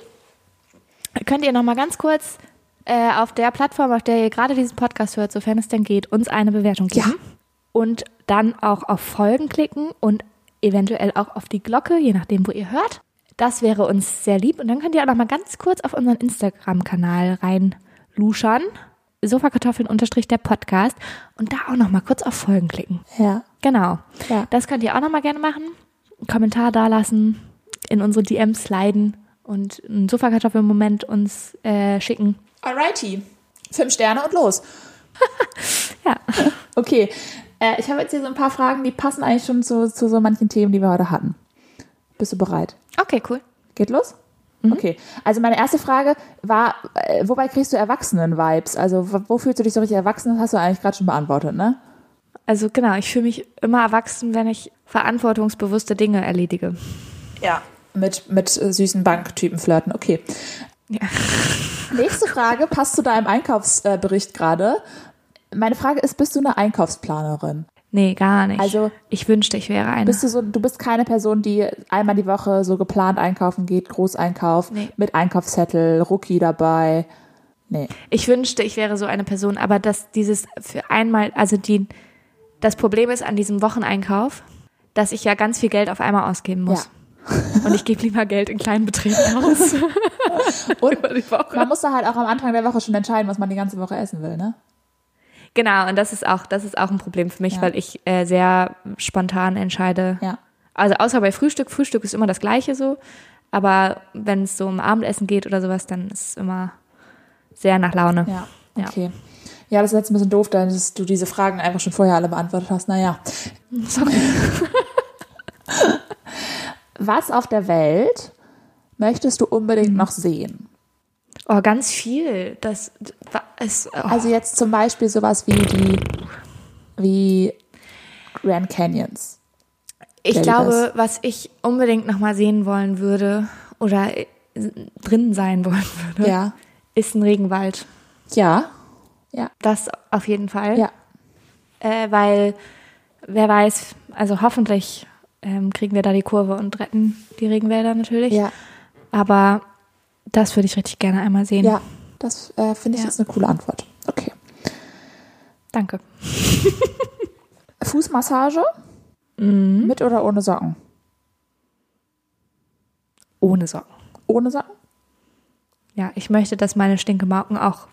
könnt ihr noch mal ganz kurz äh, auf der Plattform, auf der ihr gerade diesen Podcast hört, sofern es denn geht, uns eine Bewertung geben. Und dann auch auf Folgen klicken und eventuell auch auf die Glocke, je nachdem, wo ihr hört. Das wäre uns sehr lieb. Und dann könnt ihr auch noch mal ganz kurz auf unseren Instagram-Kanal reinluschern. Sofakartoffeln unterstrich der Podcast. Und da auch noch mal kurz auf Folgen klicken. Ja. Genau. Ja. Das könnt ihr auch nochmal gerne machen. Einen Kommentar dalassen, in unsere DMs sliden und einen Sofakartoffelmoment uns äh, schicken. Alrighty. Fünf Sterne und los. Ja. Okay. Äh, ich habe jetzt hier so ein paar Fragen, die passen eigentlich schon zu, zu so manchen Themen, die wir heute hatten. Bist du bereit? Okay, cool. Geht los? Okay. Also meine erste Frage war, äh, wobei kriegst du Erwachsenen-Vibes? Also wo fühlst du dich so richtig erwachsen? Das hast du eigentlich gerade schon beantwortet, ne? Also genau, ich fühle mich immer erwachsen, wenn ich verantwortungsbewusste Dinge erledige. Ja. Mit, mit äh, süßen Banktypen flirten. Okay. Ja. Nächste Frage passt zu deinem Einkaufsbericht gerade. Meine Frage ist, bist du eine Einkaufsplanerin? Nee, gar nicht. Also- ich wünschte, ich wäre eine. Bist du so, du bist keine Person, die einmal die Woche so geplant einkaufen geht, Großeinkauf, Nee. mit Einkaufszettel, Rookie dabei. Nee. Ich wünschte, ich wäre so eine Person, aber dass dieses für einmal, also die, das Problem ist an diesem Wocheneinkauf, dass ich ja ganz viel Geld auf einmal ausgeben muss. Und ich gebe lieber Geld in kleinen Beträgen aus. Und man muss da halt auch am Anfang der Woche schon entscheiden, was man die ganze Woche essen will, ne? Genau, und das ist auch, das ist auch ein Problem für mich, Ja. weil ich äh, sehr spontan entscheide. Ja. Also außer bei Frühstück. Frühstück ist immer das Gleiche so. Aber wenn es so um Abendessen geht oder sowas, dann ist es immer sehr nach Laune. Ja. Ja. Okay. Ja, das ist jetzt ein bisschen doof, dass du diese Fragen einfach schon vorher alle beantwortet hast. Naja. Sorry. Was auf der Welt möchtest du unbedingt noch sehen? Oh, ganz viel. Das ist. Oh. Also jetzt zum Beispiel sowas wie die, wie Grand Canyons. Ich glaube, was ich unbedingt noch mal sehen wollen würde oder äh, drin sein wollen würde, Ja. ist ein Regenwald. Ja. Ja. Das auf jeden Fall. Ja. Äh, weil, wer weiß, also hoffentlich ähm, kriegen wir da die Kurve und retten die Regenwälder natürlich. Ja. Aber das würde ich richtig gerne einmal sehen. Ja. Das äh, finde ich Ja. ist eine coole Antwort. Okay. Danke. Fußmassage? Mit oder ohne Socken? Ohne Socken. Ohne Socken? Ja, ich möchte, dass meine Stinkemauken auch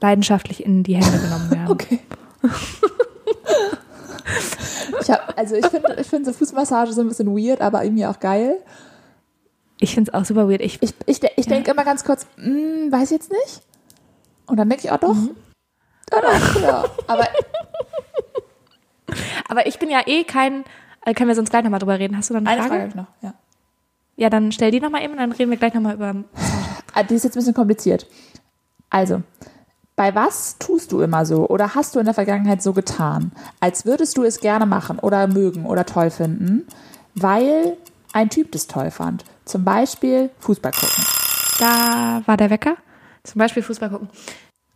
leidenschaftlich in die Hände genommen werden. Okay. ich hab, also ich finde ich finde so Fußmassage so ein bisschen weird, aber irgendwie auch geil. Ich finde es auch super weird. Ich, Ich, ich, ich denke immer ganz kurz, hm, weiß jetzt nicht. Und dann denke ich, oh doch. Ja, doch, ja. Aber aber ich bin ja eh kein. Äh, können wir sonst gleich nochmal drüber reden? Hast du dann eine, eine Frage? Noch. Ja. Ja, dann stell die nochmal eben und dann reden wir gleich nochmal über. Ah, die ist jetzt ein bisschen kompliziert. Also, Bei was tust du immer so oder hast du in der Vergangenheit so getan, als würdest du es gerne machen oder mögen oder toll finden, weil ein Typ das toll fand? Zum Beispiel Fußball gucken. Da war der Wecker. Zum Beispiel Fußball gucken.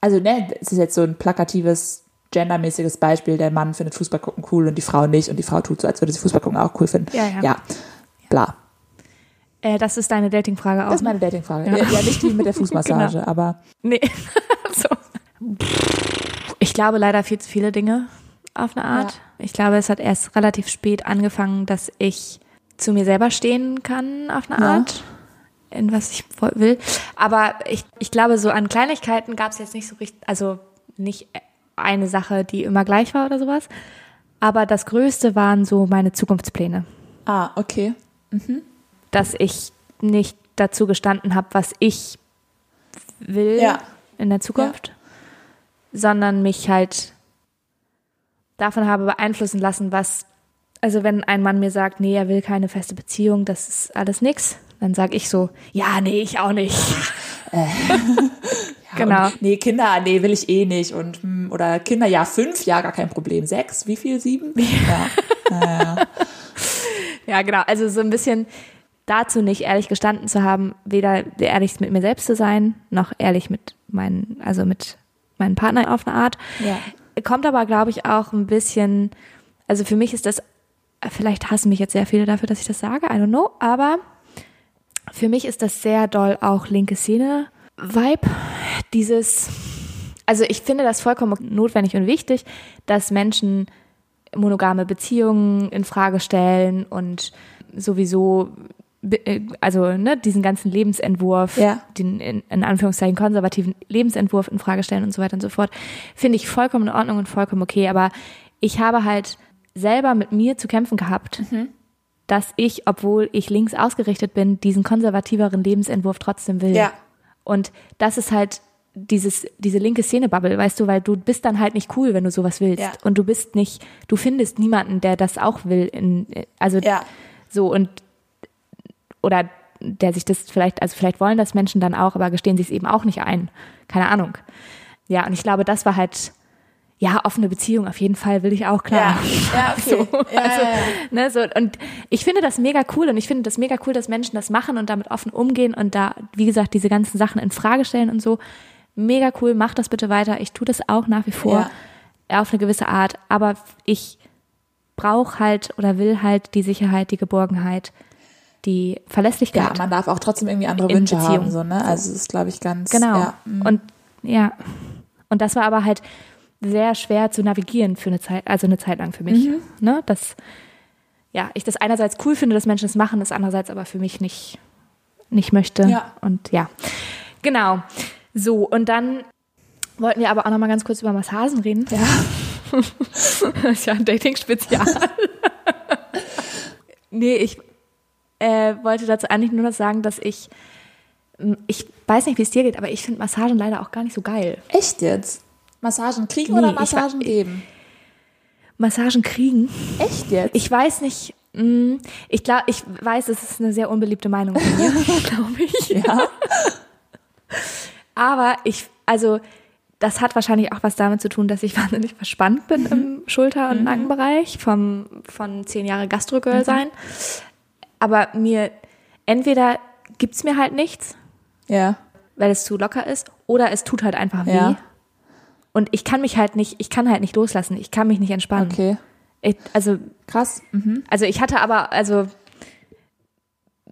Also, ne, es ist jetzt so ein plakatives, gendermäßiges Beispiel. Der Mann findet Fußball gucken cool und die Frau nicht und die Frau tut so, als würde sie Fußball gucken auch cool finden. Ja, ja. ja. Bla. Äh, das ist deine Datingfrage auch. Das ist meine Datingfrage. Ja. ja, nicht die mit der Fußmassage, Genau. aber Nee. so. Ich glaube leider viel zu viele Dinge auf eine Art. Ja. Ich glaube, es hat erst relativ spät angefangen, dass ich zu mir selber stehen kann auf eine Ja. Art, in was ich will. Aber ich, ich glaube, so an Kleinigkeiten gab es jetzt nicht so richtig, also nicht eine Sache, die immer gleich war oder sowas. Aber das Größte waren so meine Zukunftspläne. ah, okay. dass ich nicht dazu gestanden habe, was ich will Ja. in der Zukunft, sondern mich halt davon habe beeinflussen lassen, was, also wenn ein Mann mir sagt, nee, er will keine feste Beziehung, das ist alles nix, dann sage ich so, ja, nee, ich auch nicht. genau. Und, nee, Kinder, nee, will ich eh nicht. Und, hm, oder Kinder, ja, fünf, ja, gar kein Problem. Sechs, wie viel? Sieben? Ja. Ja, genau. Also so ein bisschen dazu nicht ehrlich gestanden zu haben, weder ehrlich mit mir selbst zu sein, noch ehrlich mit meinen, also mit meinem Partner auf eine Art. Ja. Kommt aber, glaube ich, auch ein bisschen, also für mich ist das, vielleicht hassen mich jetzt sehr viele dafür, dass ich das sage, I don't know, aber für mich ist das sehr doll auch linke Szene-Vibe. Dieses, also ich finde das vollkommen notwendig und wichtig, dass Menschen monogame Beziehungen in Frage stellen und sowieso äh, also ne, diesen ganzen Lebensentwurf, Ja. den in, in Anführungszeichen konservativen Lebensentwurf in Frage stellen und so weiter und so fort, finde ich vollkommen in Ordnung und vollkommen okay. Aber ich habe halt selber mit mir zu kämpfen gehabt, dass ich, obwohl ich links ausgerichtet bin, diesen konservativeren Lebensentwurf trotzdem will. Ja. Und das ist halt dieses, diese linke Szene-Bubble, weißt du, weil du bist dann halt nicht cool, wenn du sowas willst. Ja. Und du bist nicht, du findest niemanden, der das auch will. In, also Ja. so und oder der sich das vielleicht, also vielleicht wollen das Menschen dann auch, aber gestehen sie es eben auch nicht ein. Keine Ahnung. Ja, und ich glaube, das war halt, ja, offene Beziehung auf jeden Fall will ich auch, klar. Ja, ja, okay. So, Ja, also, ja, ja. Ne, so, und ich finde das mega cool und ich finde das mega cool, dass Menschen das machen und damit offen umgehen und da, wie gesagt, diese ganzen Sachen in Frage stellen und so. Mega cool, mach das bitte weiter. Ich tue das auch nach wie vor auf eine gewisse Art, aber ich brauche halt oder will halt die Sicherheit, die Geborgenheit, die Ja, Verlässlichkeit. man darf auch trotzdem irgendwie andere Wünsche Beziehung. haben, so, ne? Also, es ist, glaube ich, ganz. Genau. Ja, mm. Und ja. Und das war aber halt sehr schwer zu navigieren für eine Zeit, also eine Zeit lang für mich. Mhm. Ne? Das, ja, ich das einerseits cool finde, dass Menschen es machen, das andererseits aber für mich nicht, nicht möchte. Ja. Und ja. Genau. So, und dann wollten wir aber auch noch mal ganz kurz über Massagen reden. Ja. Das ist ja ein Dating-Spezial. nee, ich äh, wollte dazu eigentlich nur noch sagen, dass ich, ich weiß nicht, wie es dir geht, aber ich finde Massagen leider auch gar nicht so geil. Echt jetzt? Massagen kriegen Nee, oder ich Massagen wa- geben? Massagen kriegen, Echt jetzt? ich weiß nicht, mh, ich glaube, ich weiß, es ist eine sehr unbeliebte Meinung von mir, glaube ich. ja. Aber ich, also, das hat wahrscheinlich auch was damit zu tun, dass ich wahnsinnig verspannt bin im Schulter- und Nackenbereich vom, von zehn Jahre Gastrogirl sein. Aber mir, entweder gibt's mir halt nichts, Ja. weil es zu locker ist, oder es tut halt einfach weh. Ja. Und ich kann mich halt nicht, ich kann halt nicht loslassen, ich kann mich nicht entspannen. Okay. Ich, also, Krass. Mhm. also ich hatte aber, also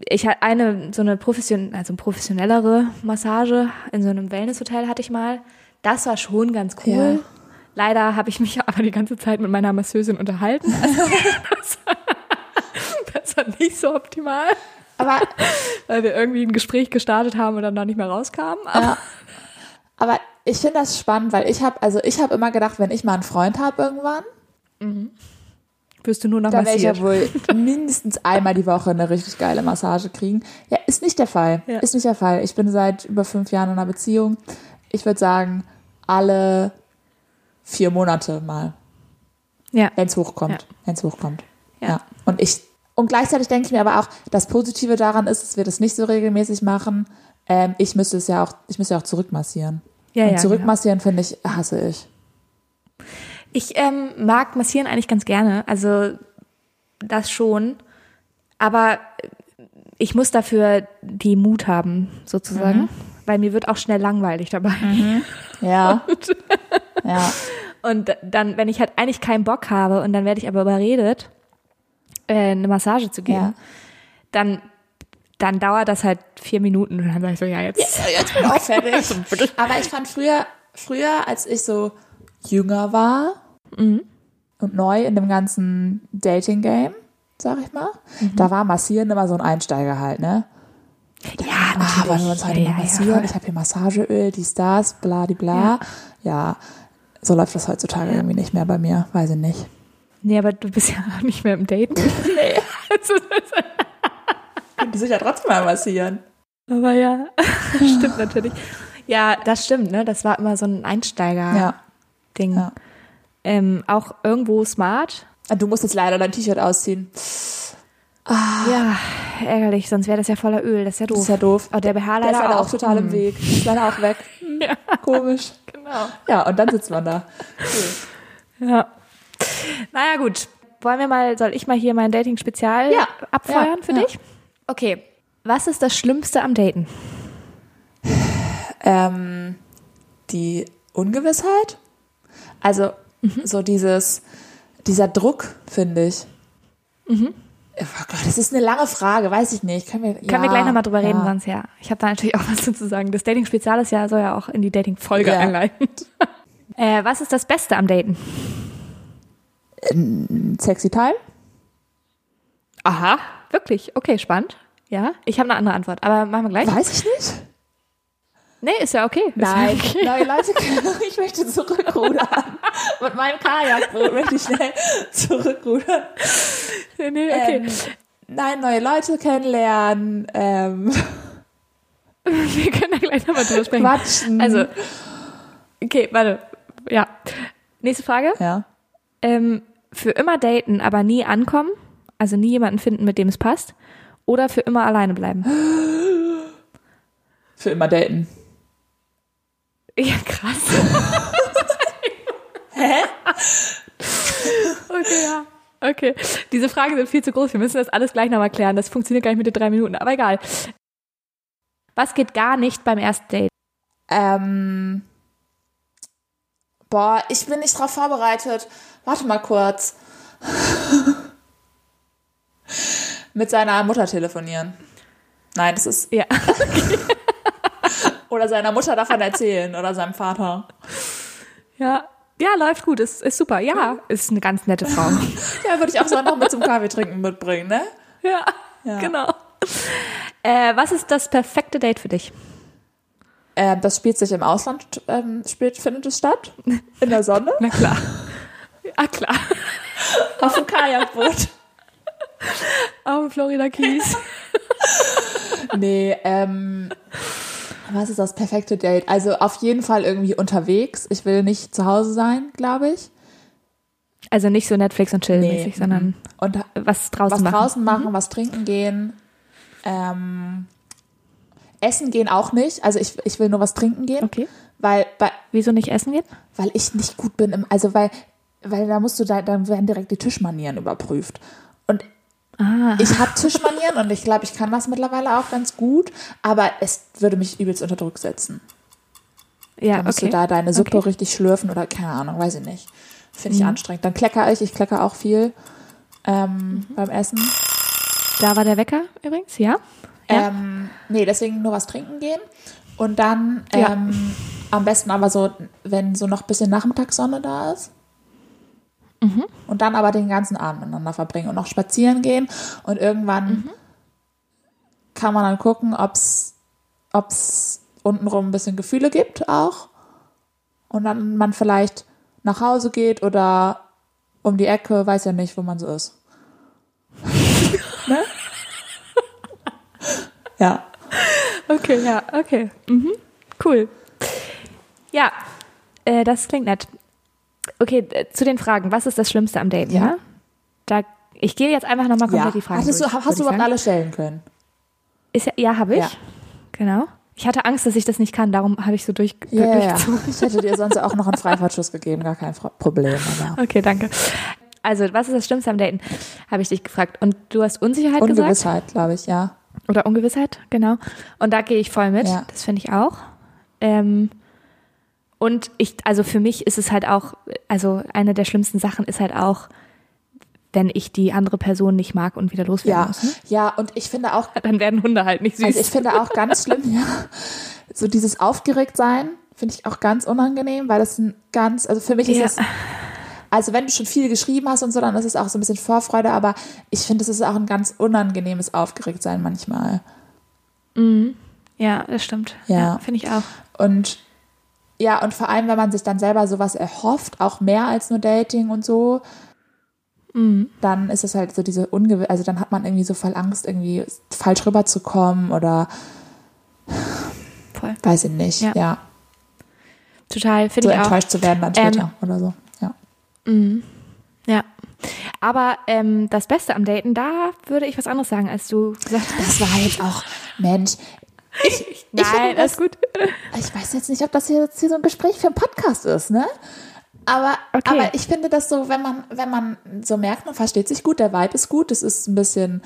ich hatte eine so eine profession also professionellere Massage in so einem Wellnesshotel hatte ich mal. Das war schon ganz cool. Ja. Leider habe ich mich aber die ganze Zeit mit meiner Masseusin unterhalten. Also, das, das war nicht so optimal, Aber, weil wir irgendwie ein Gespräch gestartet haben und dann da nicht mehr rauskamen. Aber ja. Aber ich finde das spannend, weil ich habe, also ich habe immer gedacht, wenn ich mal einen Freund habe irgendwann, wirst du nur noch dann werde ich ja massiert. wohl mindestens einmal die Woche eine richtig geile Massage kriegen. Ja, ist nicht der Fall. Ja. Ist nicht der Fall. Ich bin seit über fünf Jahren in einer Beziehung. Ich würde sagen, alle vier Monate mal, Ja. wenn es hochkommt. Ja. Wenn es hochkommt. Ja. Ja. Und ich, und gleichzeitig denke ich mir aber auch, das Positive daran ist, dass wir das nicht so regelmäßig machen. Ähm, ich müsste es ja auch, ich müsste ja auch zurückmassieren. Ja, Und ja, genau. zurückmassieren finde ich, hasse ich. Ich ähm, mag massieren eigentlich ganz gerne, also das schon. Aber ich muss dafür die Mut haben, sozusagen. Weil mir wird auch schnell langweilig dabei. Ja. ja. Und dann, wenn ich halt eigentlich keinen Bock habe und dann werde ich aber überredet, äh, eine Massage zu geben, Ja. dann, dann dauert das halt vier Minuten und dann sage ich so, ja, jetzt. Jetzt bin ich auch fertig. Aber ich fand früher, früher, als ich so jünger war Mhm. und neu in dem ganzen Dating-Game, sag ich mal, Mhm. da war Massieren immer so ein Einsteiger halt, ne? Ja, Ah, wollen wir uns heute ja, mal ja, massieren? ja. Ich habe hier Massageöl, dies, das, bla, die, bla. Ja. so läuft das heutzutage irgendwie nicht mehr bei mir, weiß ich nicht. Nee, aber du bist ja auch nicht mehr im Daten. Nee, könnte sich ja trotzdem mal massieren. aber ja, stimmt natürlich. Ja, das stimmt, ne? Das war immer so ein Einsteiger-Ding. Ja. Ähm, auch irgendwo smart. Ah, Du musst jetzt leider dein T-Shirt ausziehen. Ja, ärgerlich, sonst wäre das ja voller Öl. Das ist ja doof. Das ist ja doof. Oh, der BH Der ist leider leider auch. auch total im Hm. Weg. Ist leider auch weg. Ja, Komisch. genau. Ja, und dann sitzt man da. Ja. Naja, gut. Wollen wir mal, soll ich mal hier mein Dating-Spezial Ja. abfeuern Ja, für ja. dich? Okay. Was ist das Schlimmste am Daten? Ähm, die Ungewissheit. Also Mhm. so dieses, dieser Druck, finde ich. Mhm. Oh Gott, das ist eine lange Frage, weiß ich nicht. Können wir, Können ja, wir gleich nochmal drüber ja. reden, sonst ja. Ich habe da natürlich auch was zu sagen. Das Dating-Spezial ist ja, soll ja auch in die Dating-Folge Ja. einleiten. äh, was ist das Beste am Daten? Ein sexy Teil? Aha, wirklich? Okay, spannend. Ja, ich habe eine andere Antwort, aber machen wir gleich. Weiß ich nicht. Nee, ist ja okay. Ist Nein, Ja okay. neue Leute, ich möchte zurückrudern. Mit meinem Kajakboot möchte ich schnell zurückrudern. Nee, okay. Ähm, nein, neue Leute kennenlernen, ähm, wir können da gleich nochmal drüber sprechen. quatschen. Also, okay, warte. Ja. Nächste Frage. ja. Ähm, für immer daten, aber nie ankommen. Also nie jemanden finden, mit dem es passt. Oder für immer alleine bleiben. Für immer daten. Ja, krass. Okay, ja. Okay. Diese Fragen sind viel zu groß. Wir müssen das alles gleich nochmal klären. Das funktioniert gar nicht mit den drei Minuten. Aber egal. Was geht gar nicht beim ersten Date? Ähm, boah, ich bin nicht drauf vorbereitet. Warte mal kurz. Mit seiner Mutter telefonieren. Nein, das ist. Ja. Oder seiner Mutter davon erzählen oder seinem Vater. Ja. Ja, läuft gut. Ist, ist super. Ja, ist eine ganz nette Frau. Ja, würde ich auch Sonntag mit zum Kaffee trinken mitbringen, ne? ja, Ja. genau. Äh, was ist das perfekte Date für dich? Ähm, das spielt sich im Ausland, ähm, spielt, findet es statt? In der Sonne? Na klar. Ja, klar. Auf dem Kajakboot. Auf dem Florida Keys. Nee, ähm, was ist das perfekte Date? Also auf jeden Fall irgendwie unterwegs. Ich will nicht zu Hause sein, glaube ich. Also nicht so Netflix und Chill-mäßig, Nee. sondern Und was draußen was machen. draußen machen, was trinken gehen. Ähm, essen gehen auch nicht. Also ich, ich will nur was trinken gehen. Okay. Weil, bei, Wieso nicht essen gehen? weil ich nicht gut bin im, also weil, weil da musst du da, dann werden direkt die Tischmanieren überprüft. Ah. ich habe Tischmanieren und ich glaube, ich kann das mittlerweile auch ganz gut, aber es würde mich übelst unter Druck setzen. Ja, Da musst okay. du da deine Suppe Okay. richtig schlürfen oder keine Ahnung, weiß ich nicht. Finde ich Mhm. anstrengend. Dann klecker ich, ich klecker auch viel ähm, Mhm. beim Essen. Da war der Wecker übrigens, ja? Ja. Ähm, nee, deswegen nur was trinken gehen. Und dann Ja. ähm, am besten aber so, wenn so noch ein bisschen Nachmittagssonne da ist. Mhm. Und dann aber den ganzen Abend miteinander verbringen und noch spazieren gehen. Und irgendwann Mhm. kann man dann gucken, ob es untenrum ein bisschen Gefühle gibt auch. Und dann man vielleicht nach Hause geht oder um die Ecke, weiß ja nicht, wo man so ist. ne? Ja. Okay, ja, okay. Mhm. Cool. Ja, äh, das klingt nett. Okay, zu den Fragen. Was ist das Schlimmste am Daten? Ja. Ja. Da, ich gehe jetzt einfach nochmal komplett ja. die Fragen Hattest du, durch, hast würd du überhaupt alle stellen können? Ist ja, ja, habe ich. Ja. Genau. Ich hatte Angst, dass ich das nicht kann, darum habe ich so durch, Ja, ja, ja. durchgezogen. Ich hätte dir sonst auch noch einen Freifahrtschuss gegeben, gar kein Problem. Aber Okay, danke. Also, was ist das Schlimmste am Daten? Habe ich dich gefragt. Und du hast Unsicherheit gesagt? Ungewissheit, glaube ich, ja. Oder Ungewissheit, genau. Und da gehe ich voll mit. Ja. Das finde ich auch. Ähm, und ich, also für mich ist es halt auch, also eine der schlimmsten Sachen ist halt auch, wenn ich die andere Person nicht mag und wieder loswerden Ja, muss. Ne? ja, und ich finde auch, Dann werden Hunde halt nicht süß. also ich finde auch ganz schlimm, ja, so dieses Aufgeregtsein finde ich auch ganz unangenehm, weil das ein ganz, also für mich ist Ja. es, also wenn du schon viel geschrieben hast und so, dann ist es auch so ein bisschen Vorfreude, aber ich finde, es ist auch ein ganz unangenehmes Aufgeregtsein manchmal. ja, das stimmt. Ja. finde ich auch. Und ja, und vor allem, wenn man sich dann selber sowas erhofft, auch mehr als nur Dating und so, dann ist es halt so diese Ungewiss, also dann hat man irgendwie so voll Angst, irgendwie falsch rüberzukommen oder Voll. weiß ich nicht, Ja. ja, Total, so finde ich auch. enttäuscht zu werden dann Ähm, später oder so, ja. Ja. Aber ähm, das Beste am Daten, da würde ich was anderes sagen, als du gesagt hast. Das war jetzt auch, Mensch, ich, Nein, finde alles gut. ich weiß jetzt nicht, ob das hier jetzt hier so ein Gespräch für einen Podcast ist, ne? Aber, Okay. aber ich finde das so, wenn man, wenn man so merkt, man versteht sich gut, der Vibe ist gut, es ist ein bisschen,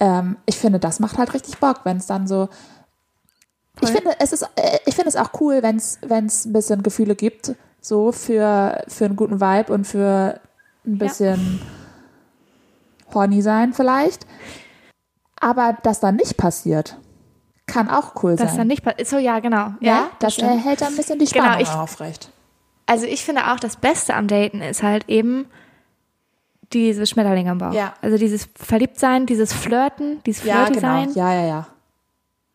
ähm, ich finde, das macht halt richtig Bock, wenn es dann so. Ich Voll. finde, es ist, äh, ich finde es auch cool, wenn es, wenn es ein bisschen Gefühle gibt, so für, für einen guten Vibe und für ein bisschen horny sein vielleicht. Aber das dann nicht passiert, kann auch cool Das sein. dann nicht passiert. So, ja, genau. Ja, ja, das, stimmt. erhält dann ein bisschen die Genau, Spannung ich- aufrecht. Also ich finde auch, das Beste am Daten ist halt eben dieses Schmetterling am Bauch. Ja. Also dieses Verliebtsein, dieses Flirten, dieses Ja, Flirty genau. sein. Ja, ja, ja.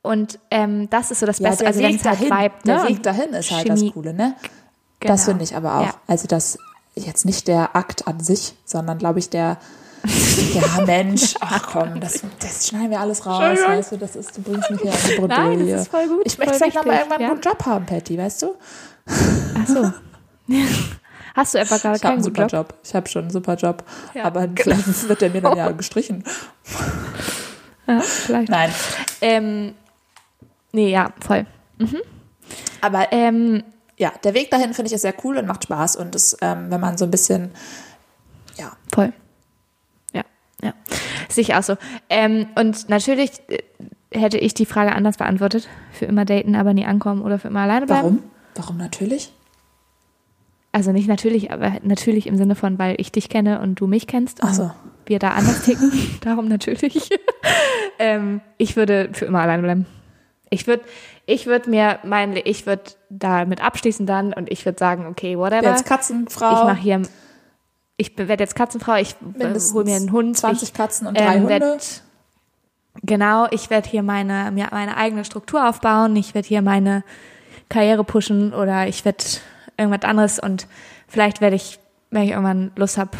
Und ähm, das ist so das Ja, Beste. der Also wenn Weg es halt dahin, vibe, der ne? Weg dahin ist halt Chemie- das Coole, ne? Das Genau. finde ich aber auch. Ja. Also das jetzt nicht der Akt an sich, sondern glaube ich der, ja Mensch, ach komm, das, das schneiden wir alles raus, weißt du, das ist, du bringst mich hier in die Nein, Bredouille. das ist voll gut, Ich möchte vielleicht noch mal wichtig, irgendwann ja. einen guten Job haben, Patty, weißt du? Ach so. Hast du etwa gerade Ich habe keinen einen guten super Job? Job. Ich habe schon einen super Job. Ja. Aber vielleicht wird der mir dann ja gestrichen. Ja, vielleicht. Nein. Ähm, nee, ja, voll. Aber Ähm, ja, der Weg dahin finde ich ist sehr cool und macht Spaß. Und das, ähm, wenn man so ein bisschen. Ja, ja. Sehe ich auch so. Ähm, und natürlich äh, hätte ich die Frage anders beantwortet. Für immer daten, aber nie ankommen oder für immer alleine bleiben. warum? Warum natürlich? Also nicht natürlich, aber natürlich im Sinne von, weil ich dich kenne und du mich kennst. Ach und so. Wir da anders ticken. Darum natürlich. ähm, ich würde für immer alleine bleiben. Ich würde ich würd mir mein, ich würde damit abschließen dann und ich würde sagen, okay, whatever. Jetzt Katzenfrau. ich mache hier, ich werde jetzt Katzenfrau, ich mindestens hole mir einen Hund. 20 ich, Katzen und drei ähm, Hunde. werd- Genau, ich werde hier meine, mir meine eigene Struktur aufbauen, ich werde hier meine Karriere pushen oder ich werde irgendwas anderes und vielleicht werde ich, wenn ich irgendwann Lust habe,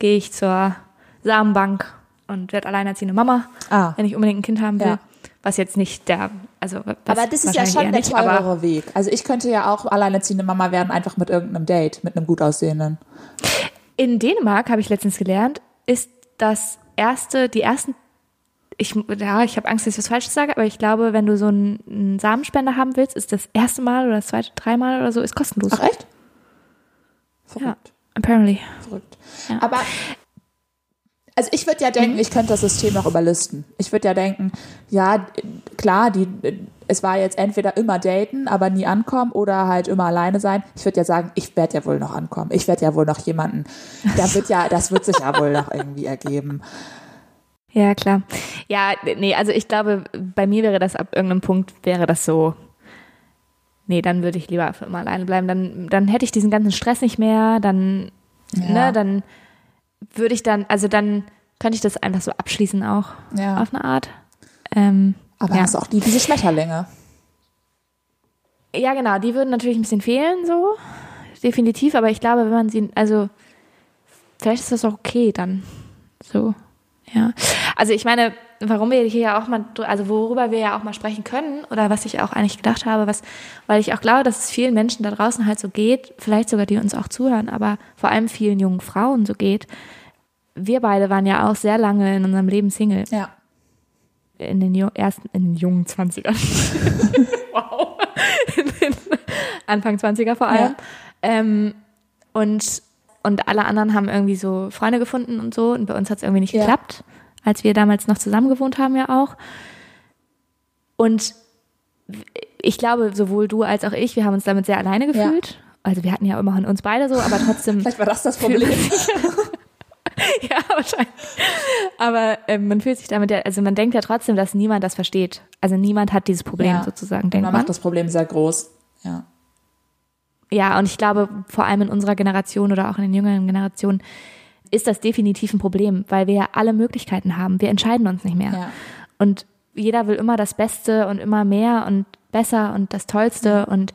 gehe ich zur Samenbank und werde alleinerziehende Mama, Ah. wenn ich unbedingt ein Kind haben will. Ja. Was jetzt nicht der, also was Aber das ist ja schon der nicht, teurere Weg. Also ich könnte ja auch alleinerziehende Mama werden, einfach mit irgendeinem Date, mit einem gut aussehenden. In Dänemark habe ich letztens gelernt, ist das erste, die ersten, ich, ja, ich habe Angst, dass ich was Falsches sage, aber ich glaube, wenn du so einen, einen Samenspender haben willst, ist das erste Mal oder das zweite, dreimal oder so, ist kostenlos. Ach echt? ja, Verrückt. apparently. Verrückt. Ja. Aber also ich würde ja denken, ich könnte das System noch überlisten. Ich würde ja denken, ja, klar, die, es war jetzt entweder immer daten, aber nie ankommen oder halt immer alleine sein. Ich würde ja sagen, ich werde ja wohl noch ankommen. Ich werde ja wohl noch jemanden, da wird ja, das wird sich ja wohl noch irgendwie ergeben. Ja, klar. Ja, nee, also ich glaube, bei mir wäre das ab irgendeinem Punkt, wäre das so, nee, dann würde ich lieber für immer alleine bleiben. Dann, dann hätte ich diesen ganzen Stress nicht mehr, dann, Ja. ne, dann würde ich dann, also dann könnte ich das einfach so abschließen auch, Ja. auf eine Art. Ähm, Aber ja. hast auch die, diese Schmetterlinge. Ja, genau, die würden natürlich ein bisschen fehlen, so. Definitiv, aber ich glaube, wenn man sie, also, vielleicht ist das auch okay dann. So, ja. Also, ich meine, warum wir hier ja auch mal, also worüber wir ja auch mal sprechen können, oder was ich auch eigentlich gedacht habe, was, weil ich auch glaube, dass es vielen Menschen da draußen halt so geht, vielleicht sogar die uns auch zuhören, aber vor allem vielen jungen Frauen so geht. Wir beide waren ja auch sehr lange in unserem Leben Single. Ja. In den ersten, in den jungen 20ern. wow. Anfang 20er vor allem. Ja. Ähm, und, und alle anderen haben irgendwie so Freunde gefunden und so. Und bei uns hat es irgendwie nicht Ja. geklappt, als wir damals noch zusammen gewohnt haben, ja auch. Und ich glaube, sowohl du als auch ich, wir haben uns damit sehr alleine Ja. gefühlt. Also wir hatten ja immerhin uns beide so, aber trotzdem Vielleicht war das das Problem. ja, wahrscheinlich. Aber ähm, man fühlt sich damit ja, also man denkt ja trotzdem, dass niemand das versteht. Also niemand hat dieses Problem Ja. sozusagen, denkt Man man. macht das Problem sehr groß. Ja. Ja, und ich glaube, vor allem in unserer Generation oder auch in den jüngeren Generationen ist das definitiv ein Problem, weil wir ja alle Möglichkeiten haben. Wir entscheiden uns nicht mehr. Ja. Und jeder will immer das Beste und immer mehr und besser und das Tollste und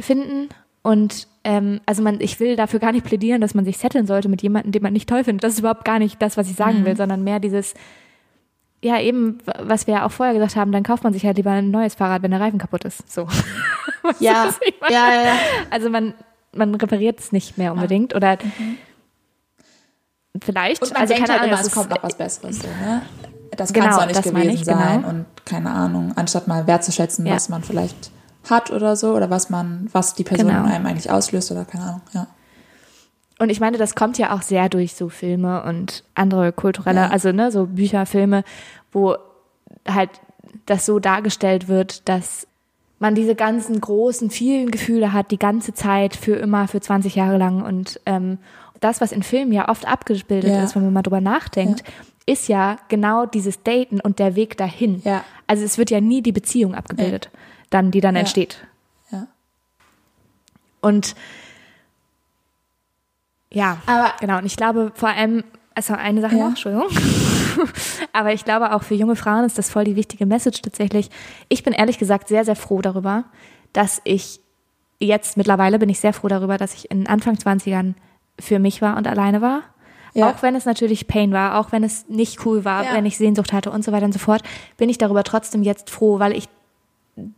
finden. Und ähm, also man, ich will dafür gar nicht plädieren, dass man sich setteln sollte mit jemandem, den man nicht toll findet. Das ist überhaupt gar nicht das, was ich sagen will, sondern mehr dieses, ja, eben, was wir ja auch vorher gesagt haben, dann kauft man sich halt lieber ein neues Fahrrad, wenn der Reifen kaputt ist. So. Ja. meine? ja, ja, ja. Also man, man repariert es nicht mehr unbedingt. Oder vielleicht, Und man also denkt keine halt Ahnung, immer, es ist- kommt noch was Besseres. So, ne? Das Genau, kann es doch nicht gewesen ich, sein. genau. Und keine Ahnung, anstatt mal wertzuschätzen, Ja. was man vielleicht hat oder so, oder was man, was die Person Genau. in einem eigentlich auslöst oder keine Ahnung. Ja. Und ich meine, das kommt ja auch sehr durch so Filme und andere kulturelle, Ja. also ne, so Bücher, Filme, wo halt das so dargestellt wird, dass man diese ganzen großen, vielen Gefühle hat, die ganze Zeit, für immer, für 20 Jahre lang. Und ähm, das, was in Filmen ja oft abgebildet Ja. ist, wenn man mal drüber nachdenkt, ist ja genau dieses Daten und der Weg dahin. Ja. Also es wird ja nie die Beziehung abgebildet, dann, die dann Ja. entsteht. Ja. Und ja, Aber- genau. Und ich glaube vor allem, also eine Sache Ja. noch, Entschuldigung. Aber ich glaube auch für junge Frauen ist das voll die wichtige Message tatsächlich. Ich bin ehrlich gesagt sehr, sehr froh darüber, dass ich jetzt mittlerweile bin ich sehr froh darüber, dass ich in Anfang 20ern für mich war und alleine war. Ja. Auch wenn es natürlich Pain war, auch wenn es nicht cool war, Ja. wenn ich Sehnsucht hatte und so weiter und so fort, bin ich darüber trotzdem jetzt froh, weil ich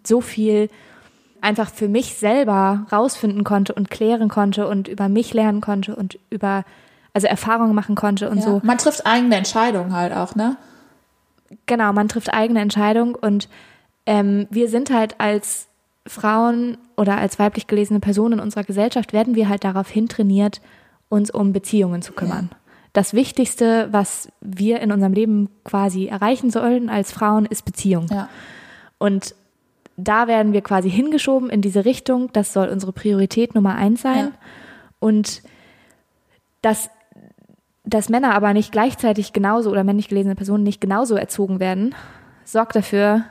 so viel einfach für mich selber rausfinden konnte und klären konnte und über mich lernen konnte und über also Erfahrungen machen konnte und ja. so. Man trifft eigene Entscheidungen halt auch, ne? Genau, man trifft eigene Entscheidungen und ähm, wir sind halt als Frauen oder als weiblich gelesene Personen in unserer Gesellschaft werden wir halt darauf hintrainiert, uns um Beziehungen zu kümmern. Das Wichtigste, was wir in unserem Leben quasi erreichen sollen als Frauen, ist Beziehung. Ja. Und da werden wir quasi hingeschoben in diese Richtung. Das soll unsere Priorität Nummer eins sein. Ja. Und dass, dass Männer aber nicht gleichzeitig genauso oder männlich gelesene Personen nicht genauso erzogen werden, sorgt dafür,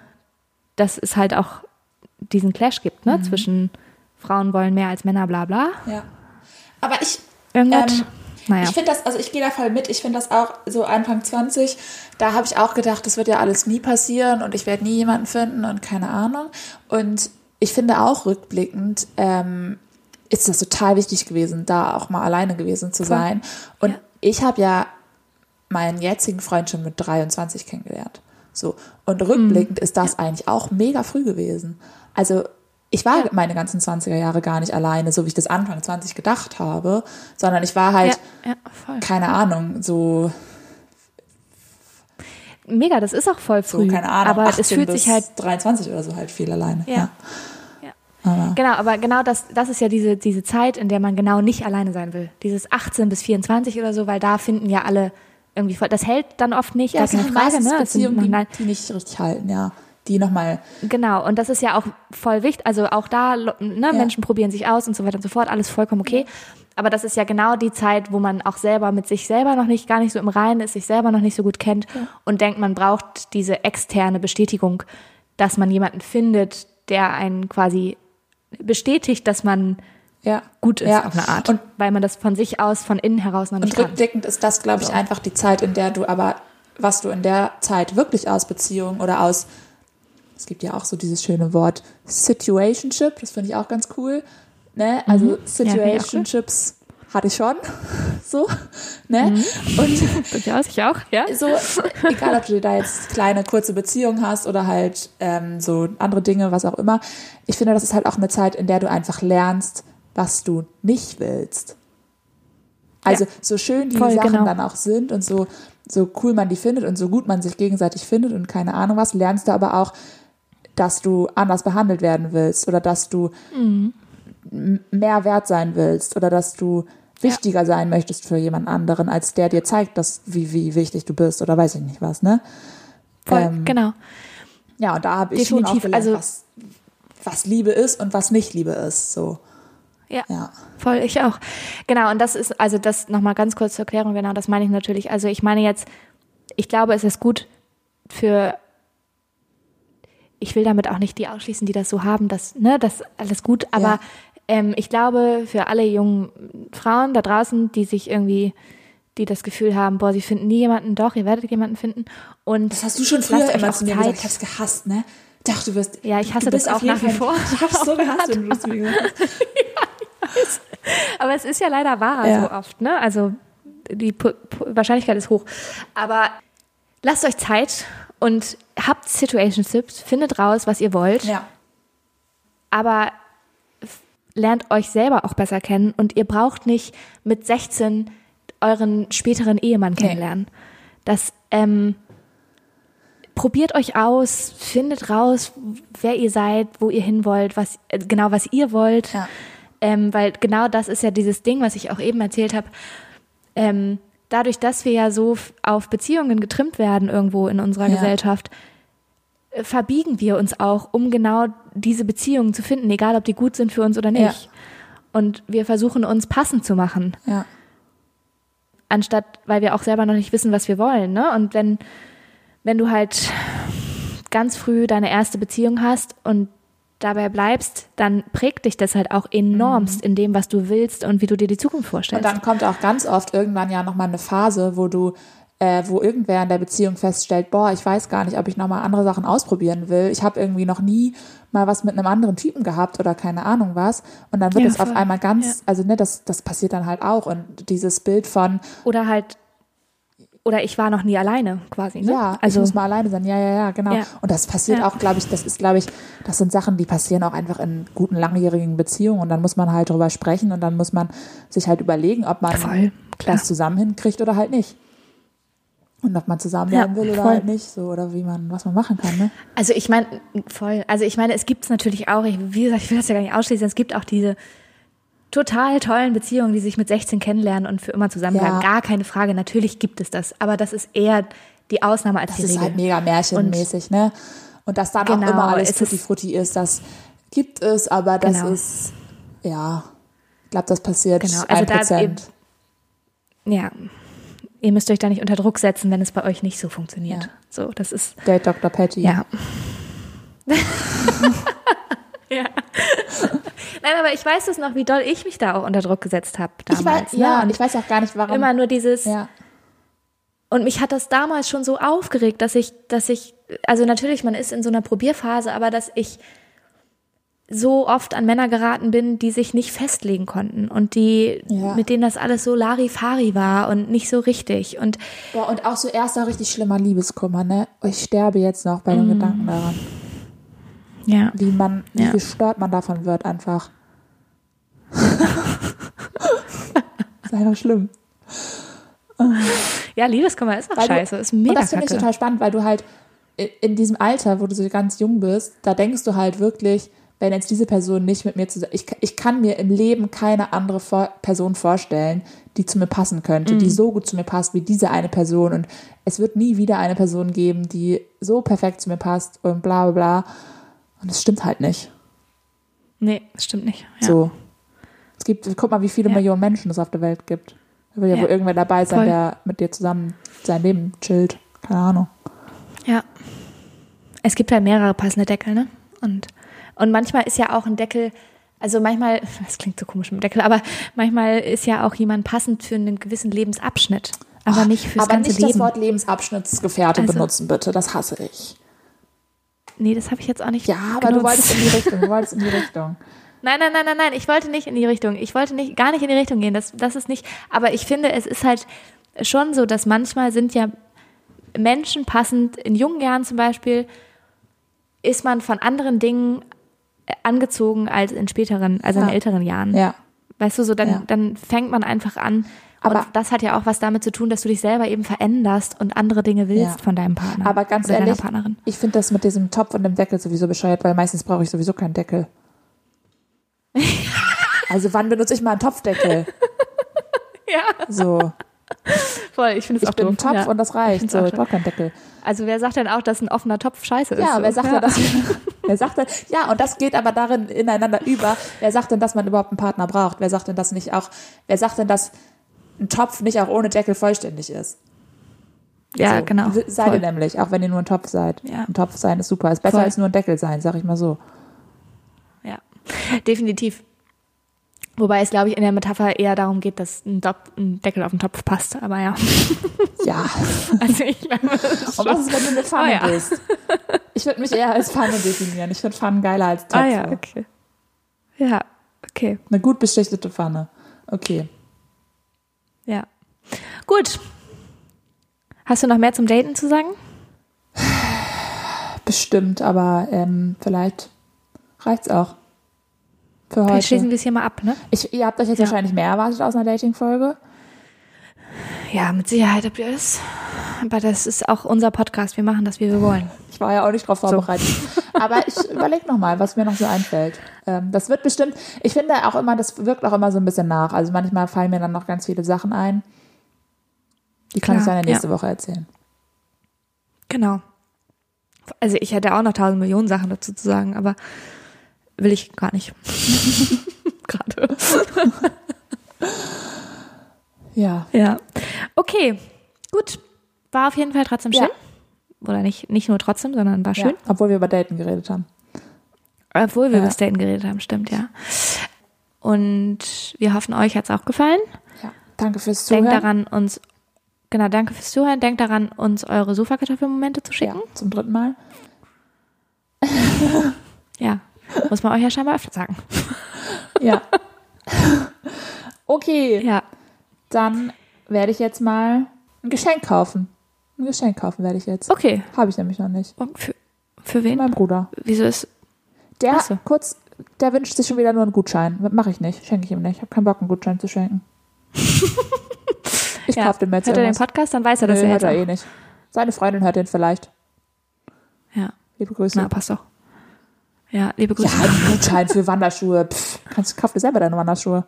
dass es halt auch diesen Clash gibt, Mhm. ne? Zwischen Frauen wollen mehr als Männer, bla bla. ja. Aber ich, Irgendwas. Ähm, naja. Ich finde das, also ich gehe da voll mit. Ich finde das auch so Anfang 20. Da habe ich auch gedacht, das wird ja alles nie passieren und ich werde nie jemanden finden und keine Ahnung. Und ich finde auch rückblickend ähm, ist das total wichtig gewesen, da auch mal alleine gewesen zu sein. Und Ja. ich habe ja meinen jetzigen Freund schon mit 23 kennengelernt. So. Und rückblickend ist das eigentlich auch mega früh gewesen. Also ich war meine ganzen 20er Jahre gar nicht alleine, so wie ich das Anfang 20 gedacht habe, sondern ich war halt, ja, ja, keine Ahnung, so, Mega, das ist auch voll so früh. keine Ahnung, aber 18 es fühlt sich halt 23 oder so halt viel alleine. Ja. Ja. Ja. Aber, Genau, aber genau das, das ist ja diese, diese Zeit, in der man genau nicht alleine sein will. Dieses 18 bis 24 oder so, weil da finden ja alle irgendwie voll. Das hält dann oft nicht, ja, sind keine halt Frage, ne? Sind Beziehungen, die, die nicht richtig halten, ja. Die nochmal, Genau, und das ist ja auch voll wichtig. Also auch da, ne, Ja. Menschen probieren sich aus und so weiter und so fort, alles vollkommen okay. Aber das ist ja genau die Zeit, wo man auch selber mit sich selber noch nicht, gar nicht so im Reinen ist, sich selber noch nicht so gut kennt und denkt, man braucht diese externe Bestätigung, dass man jemanden findet, der einen quasi bestätigt, dass man ja. gut ist Ja. auf eine Art. Und- weil man das von sich aus, von innen heraus noch nicht Und kann. rückblickend ist das, glaube ich, einfach die Zeit, in der du aber, was du in der Zeit wirklich aus Beziehungen oder aus, es gibt ja auch so dieses schöne Wort Situationship, das finde ich auch ganz cool. Ne? Also Mhm. Ja, ich auch cool. Situationships hatte ich schon. So, ne? Mhm. Und Durchaus, ich auch, ja. so, egal ob du da jetzt kleine, kurze Beziehungen hast oder halt ähm, so andere Dinge, was auch immer. Ich finde, das ist halt auch eine Zeit, in der du einfach lernst, was du nicht willst. Also Ja. so schön die Voll, Sachen genau. dann auch sind und so, so cool man die findet und so gut man sich gegenseitig findet und keine Ahnung was, lernst du aber auch, dass du anders behandelt werden willst oder dass du m- mehr wert sein willst oder dass du wichtiger sein möchtest für jemand anderen, als der dir zeigt, dass, wie, wie wichtig du bist oder weiß ich nicht was, ne? Voll, Ähm, genau. Ja, und da habe ich schon auch Definitiv, gelernt, also- was, was Liebe ist und was nicht Liebe ist, so. Ja. Ja. Voll, ich auch. Genau, und das ist, also das nochmal ganz kurz zur Erklärung, genau, das meine ich natürlich. Also ich meine jetzt, ich glaube, es ist gut für, ich will damit auch nicht die ausschließen, die das so haben, das, ne, das alles gut, aber Ja. ähm, ich glaube, für alle jungen Frauen da draußen, die sich irgendwie, die das Gefühl haben, boah, sie finden nie jemanden, doch, ihr werdet jemanden finden. Und Das hast du schon früher immer zu mir Zeit. gesagt. Ich hab's gehasst, ne? Ich dachte, du wirst. Ja, ich hasse das auch nach wie vor. Ich hab's so gehasst, wenn du das zu mir gesagt hast. Aber es ist ja leider wahr Ja. so oft, ne? Also die Pu- Pu- Wahrscheinlichkeit ist hoch. Aber lasst euch Zeit und habt Situationships, findet raus, was ihr wollt, Ja. aber lernt euch selber auch besser kennen und ihr braucht nicht mit 16 euren späteren Ehemann kennenlernen. Das ähm, probiert euch aus, findet raus, wer ihr seid, wo ihr hin wollt, was äh, genau was ihr wollt. Ja. Ähm, weil genau das ist ja dieses Ding, was ich auch eben erzählt habe. Ähm, dadurch, dass wir ja so auf Beziehungen getrimmt werden irgendwo in unserer Ja. Gesellschaft, verbiegen wir uns auch, um genau diese Beziehungen zu finden, egal ob die gut sind für uns oder nicht. Ja. Und wir versuchen uns passend zu machen, Ja. anstatt, weil wir auch selber noch nicht wissen, was wir wollen. Ne? Und wenn, wenn du halt ganz früh deine erste Beziehung hast und dabei bleibst, dann prägt dich das halt auch enormst in dem, was du willst und wie du dir die Zukunft Und vorstellst. dann kommt auch ganz oft irgendwann ja nochmal eine Phase, wo du, äh, wo irgendwer in der Beziehung feststellt, boah, ich weiß gar nicht, ob ich nochmal andere Sachen ausprobieren will. Ich habe irgendwie noch nie mal was mit einem anderen Typen gehabt oder keine Ahnung was. Und dann wird Ja, es auf einmal ganz, Ja. also ne, das, das passiert dann halt auch. Und dieses Bild von, Oder halt, oder ich war noch nie alleine quasi. Ne? ja, also ich muss mal alleine sein. Ja, ja, ja, genau. Ja. Und das passiert Ja. auch, glaube ich, das ist, glaube ich, das sind Sachen, die passieren auch einfach in guten, langjährigen Beziehungen. Und dann muss man halt drüber sprechen und dann muss man sich halt überlegen, ob man Voll, das zusammen hinkriegt oder halt nicht. Und ob man zusammenbleiben Ja, will oder voll. halt nicht, so, oder wie man, was man machen kann, ne? Also ich meine, voll. Also ich meine, es gibt es natürlich auch, ich, wie gesagt, ich will das ja gar nicht ausschließen, es gibt auch diese total tollen Beziehungen, die sich mit 16 kennenlernen und für immer zusammenbleiben. Ja. Gar keine Frage, natürlich gibt es das. Aber das ist eher die Ausnahme als Das die ist Regel. halt mega märchenmäßig, ne? Und dass dann auch Genau, immer alles es ist- tutti frutti ist, das gibt es, aber das Genau. ist, ja, ich glaube, das passiert Genau, also da Prozent. ja. Ihr müsst euch da nicht unter Druck setzen, wenn es bei euch nicht so funktioniert. Ja. So, das ist, Date Dr. Patty. ja. ja. Nein, aber ich weiß es noch, wie doll ich mich da auch unter Druck gesetzt habe Ich damals. weiß, ne? ja, und Und ich weiß auch gar nicht, warum. immer nur dieses, ja. Und mich hat das damals schon so aufgeregt, dass ich, dass ich, also natürlich, man ist in so einer Probierphase, aber dass ich so oft an Männer geraten bin, die sich nicht festlegen konnten und die, Ja. mit denen das alles so Larifari war und nicht so richtig. Und Boah, und auch so erster richtig schlimmer Liebeskummer, ne? Ich sterbe jetzt noch bei den Mm. Gedanken daran. ja, Wie man, wie Ja. gestört man davon wird einfach. ist einfach schlimm. ja, Liebeskummer ist auch Weil du- scheiße, ist mega Und das finde ich total spannend, weil du halt in diesem Alter, wo du so ganz jung bist, da denkst du halt wirklich, wenn jetzt diese Person nicht mit mir zusammen, ich, ich kann mir im Leben keine andere vor Person vorstellen, die zu mir passen könnte, Mhm. die so gut zu mir passt wie diese eine Person. Und es wird nie wieder eine Person geben, die so perfekt zu mir passt und bla bla bla. Und es stimmt halt nicht. Nee, das stimmt nicht. Ja. So. Es gibt, guck mal, wie viele Ja. Millionen Menschen es auf der Welt gibt. Da wird ja, Ja. wohl irgendwer dabei sein, Voll. der mit dir zusammen sein Leben chillt. Keine Ahnung. Ja. Es gibt halt mehrere passende Deckel, ne? Und, und manchmal ist ja auch ein Deckel, also manchmal, das klingt so komisch mit dem Deckel, aber manchmal ist ja auch jemand passend für einen gewissen Lebensabschnitt. Aber nicht fürs Aber ganze nicht Leben. das Wort Lebensabschnittsgefährte Also- benutzen, bitte. Das hasse ich. nee, das habe ich jetzt auch nicht. Ja, aber du genutzt. wolltest in die Richtung. Du wolltest in die Richtung. Nein, nein, nein, nein, nein. Ich wollte nicht in die Richtung. Ich wollte nicht, gar nicht in die Richtung gehen. Das, das ist nicht. Aber ich finde, es ist halt schon so, dass manchmal sind ja Menschen passend, in jungen Jahren zum Beispiel, ist man von anderen Dingen angezogen als in späteren, also in Ja. älteren Jahren. Ja. Weißt du, so dann, Ja. dann fängt man einfach an Aber- und das hat ja auch was damit zu tun, dass du dich selber eben veränderst und andere Dinge willst Ja. von deinem Partner. Aber ganz ehrlich, deiner Partnerin. ich finde das mit diesem Topf und dem Deckel sowieso bescheuert, weil meistens brauche ich sowieso keinen Deckel. Also wann benutze ich mal einen Topfdeckel? Ja, So, voll. Ich finde es auch bin doof. ein Topf ja. und das reicht. So, ich brauche keinen Deckel. Also wer sagt denn auch, dass ein offener Topf scheiße ist? Ja, wer sagt denn, dass wer sagt denn, ja, und das geht aber darin ineinander über. Wer sagt denn, dass man überhaupt einen Partner braucht? Wer sagt denn, dass nicht auch, wer sagt denn, dass ein Topf nicht auch ohne Deckel vollständig ist? Ja, so, genau. Seid ihr nämlich, auch wenn ihr nur ein Topf seid. Ja. Ein Topf sein ist super, ist besser Voll. als nur ein Deckel sein, sag ich mal so. Ja, definitiv. Wobei es, glaube ich, in der Metapher eher darum geht, dass ein, Dop ein Deckel auf den Topf passt. Aber ja, Ja. also ich glaube, was ist, wenn du eine Pfanne Oh ja. bist? Ich würde mich eher als Pfanne definieren. Ich finde Pfannen geiler als Töpfe. Ah ja, okay. Ja, okay. Eine gut beschichtete Pfanne. Okay. Ja. Gut. Hast du noch mehr zum Daten zu sagen? Bestimmt, aber ähm, vielleicht reicht's auch. Für Vielleicht schließen heute. wir es hier mal ab, ne? Ich, ihr habt euch jetzt Ja. wahrscheinlich mehr erwartet aus einer Dating-Folge. Ja, mit Sicherheit habt ihr es. Aber das ist auch unser Podcast. Wir machen das, wie wir wollen. Ich war ja auch nicht drauf vorbereitet. Aber ich überlege nochmal, was mir noch so einfällt. Ähm, das wird bestimmt, ich finde auch immer, das wirkt auch immer so ein bisschen nach. Also manchmal fallen mir dann noch ganz viele Sachen ein. Die kann Klar, ich dann nächste ja. Woche erzählen. Genau. Also ich hätte auch noch tausend Millionen Sachen dazu zu sagen, aber will ich gar nicht. Gerade. Ja. Ja. Okay, gut. War auf jeden Fall trotzdem Ja. schön. Oder nicht, nicht nur trotzdem, sondern war schön. ja. Obwohl wir über Daten geredet haben. Obwohl wir Ja. über Daten geredet haben, stimmt, ja. Und wir hoffen, euch hat's auch gefallen. Ja. Danke fürs Zuhören. Denkt daran, uns, genau, danke fürs Zuhören. Denkt daran, uns eure Sofakartoffelmomente zu ja, schicken. zum dritten Mal. Ja. Muss man euch ja scheinbar öfter sagen. Ja. okay, Ja. dann werde ich jetzt mal ein Geschenk kaufen. Ein Geschenk kaufen werde ich jetzt. Okay. Habe ich nämlich noch nicht. Und für, für wen? Mein Bruder. Wieso ist. Der, Ach so. kurz, der wünscht sich schon wieder nur einen Gutschein. Mache ich nicht. Schenke ich ihm nicht. Ich habe keinen Bock, einen Gutschein zu schenken. ich Ja. kaufe dem jetzt Hört er den irgendwas. Podcast, dann weiß er, dass Nö, er hört er eh nicht. Seine Freundin hört den vielleicht. Ja. Liebe Grüße. Na, passt doch. Ja, liebe Grüße. ja, ein Gutschein für Wanderschuhe. Pff, kannst, kauf dir selber deine Wanderschuhe.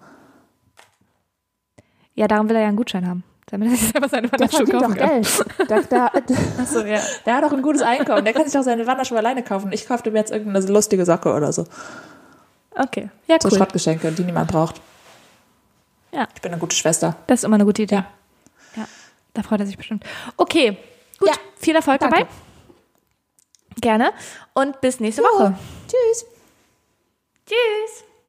Ja, darum will er ja einen Gutschein haben. Damit er sich selber seine Der Wanderschuhe verdient kaufen doch kann. Geld. Der, der, Achso, ja. der hat doch ein gutes Einkommen. Der kann sich doch seine Wanderschuhe alleine kaufen. Ich kaufe mir jetzt irgendeine lustige Socke oder so. Okay. Ja, So cool. Schrottgeschenke, die niemand braucht. Ja. Ich bin eine gute Schwester. Das ist immer eine gute Idee. Ja. Ja. Da freut er sich bestimmt. Okay. Gut. Ja. Viel Erfolg Danke. dabei. Gerne. Und bis nächste Woche. Tschüss. Tschüss.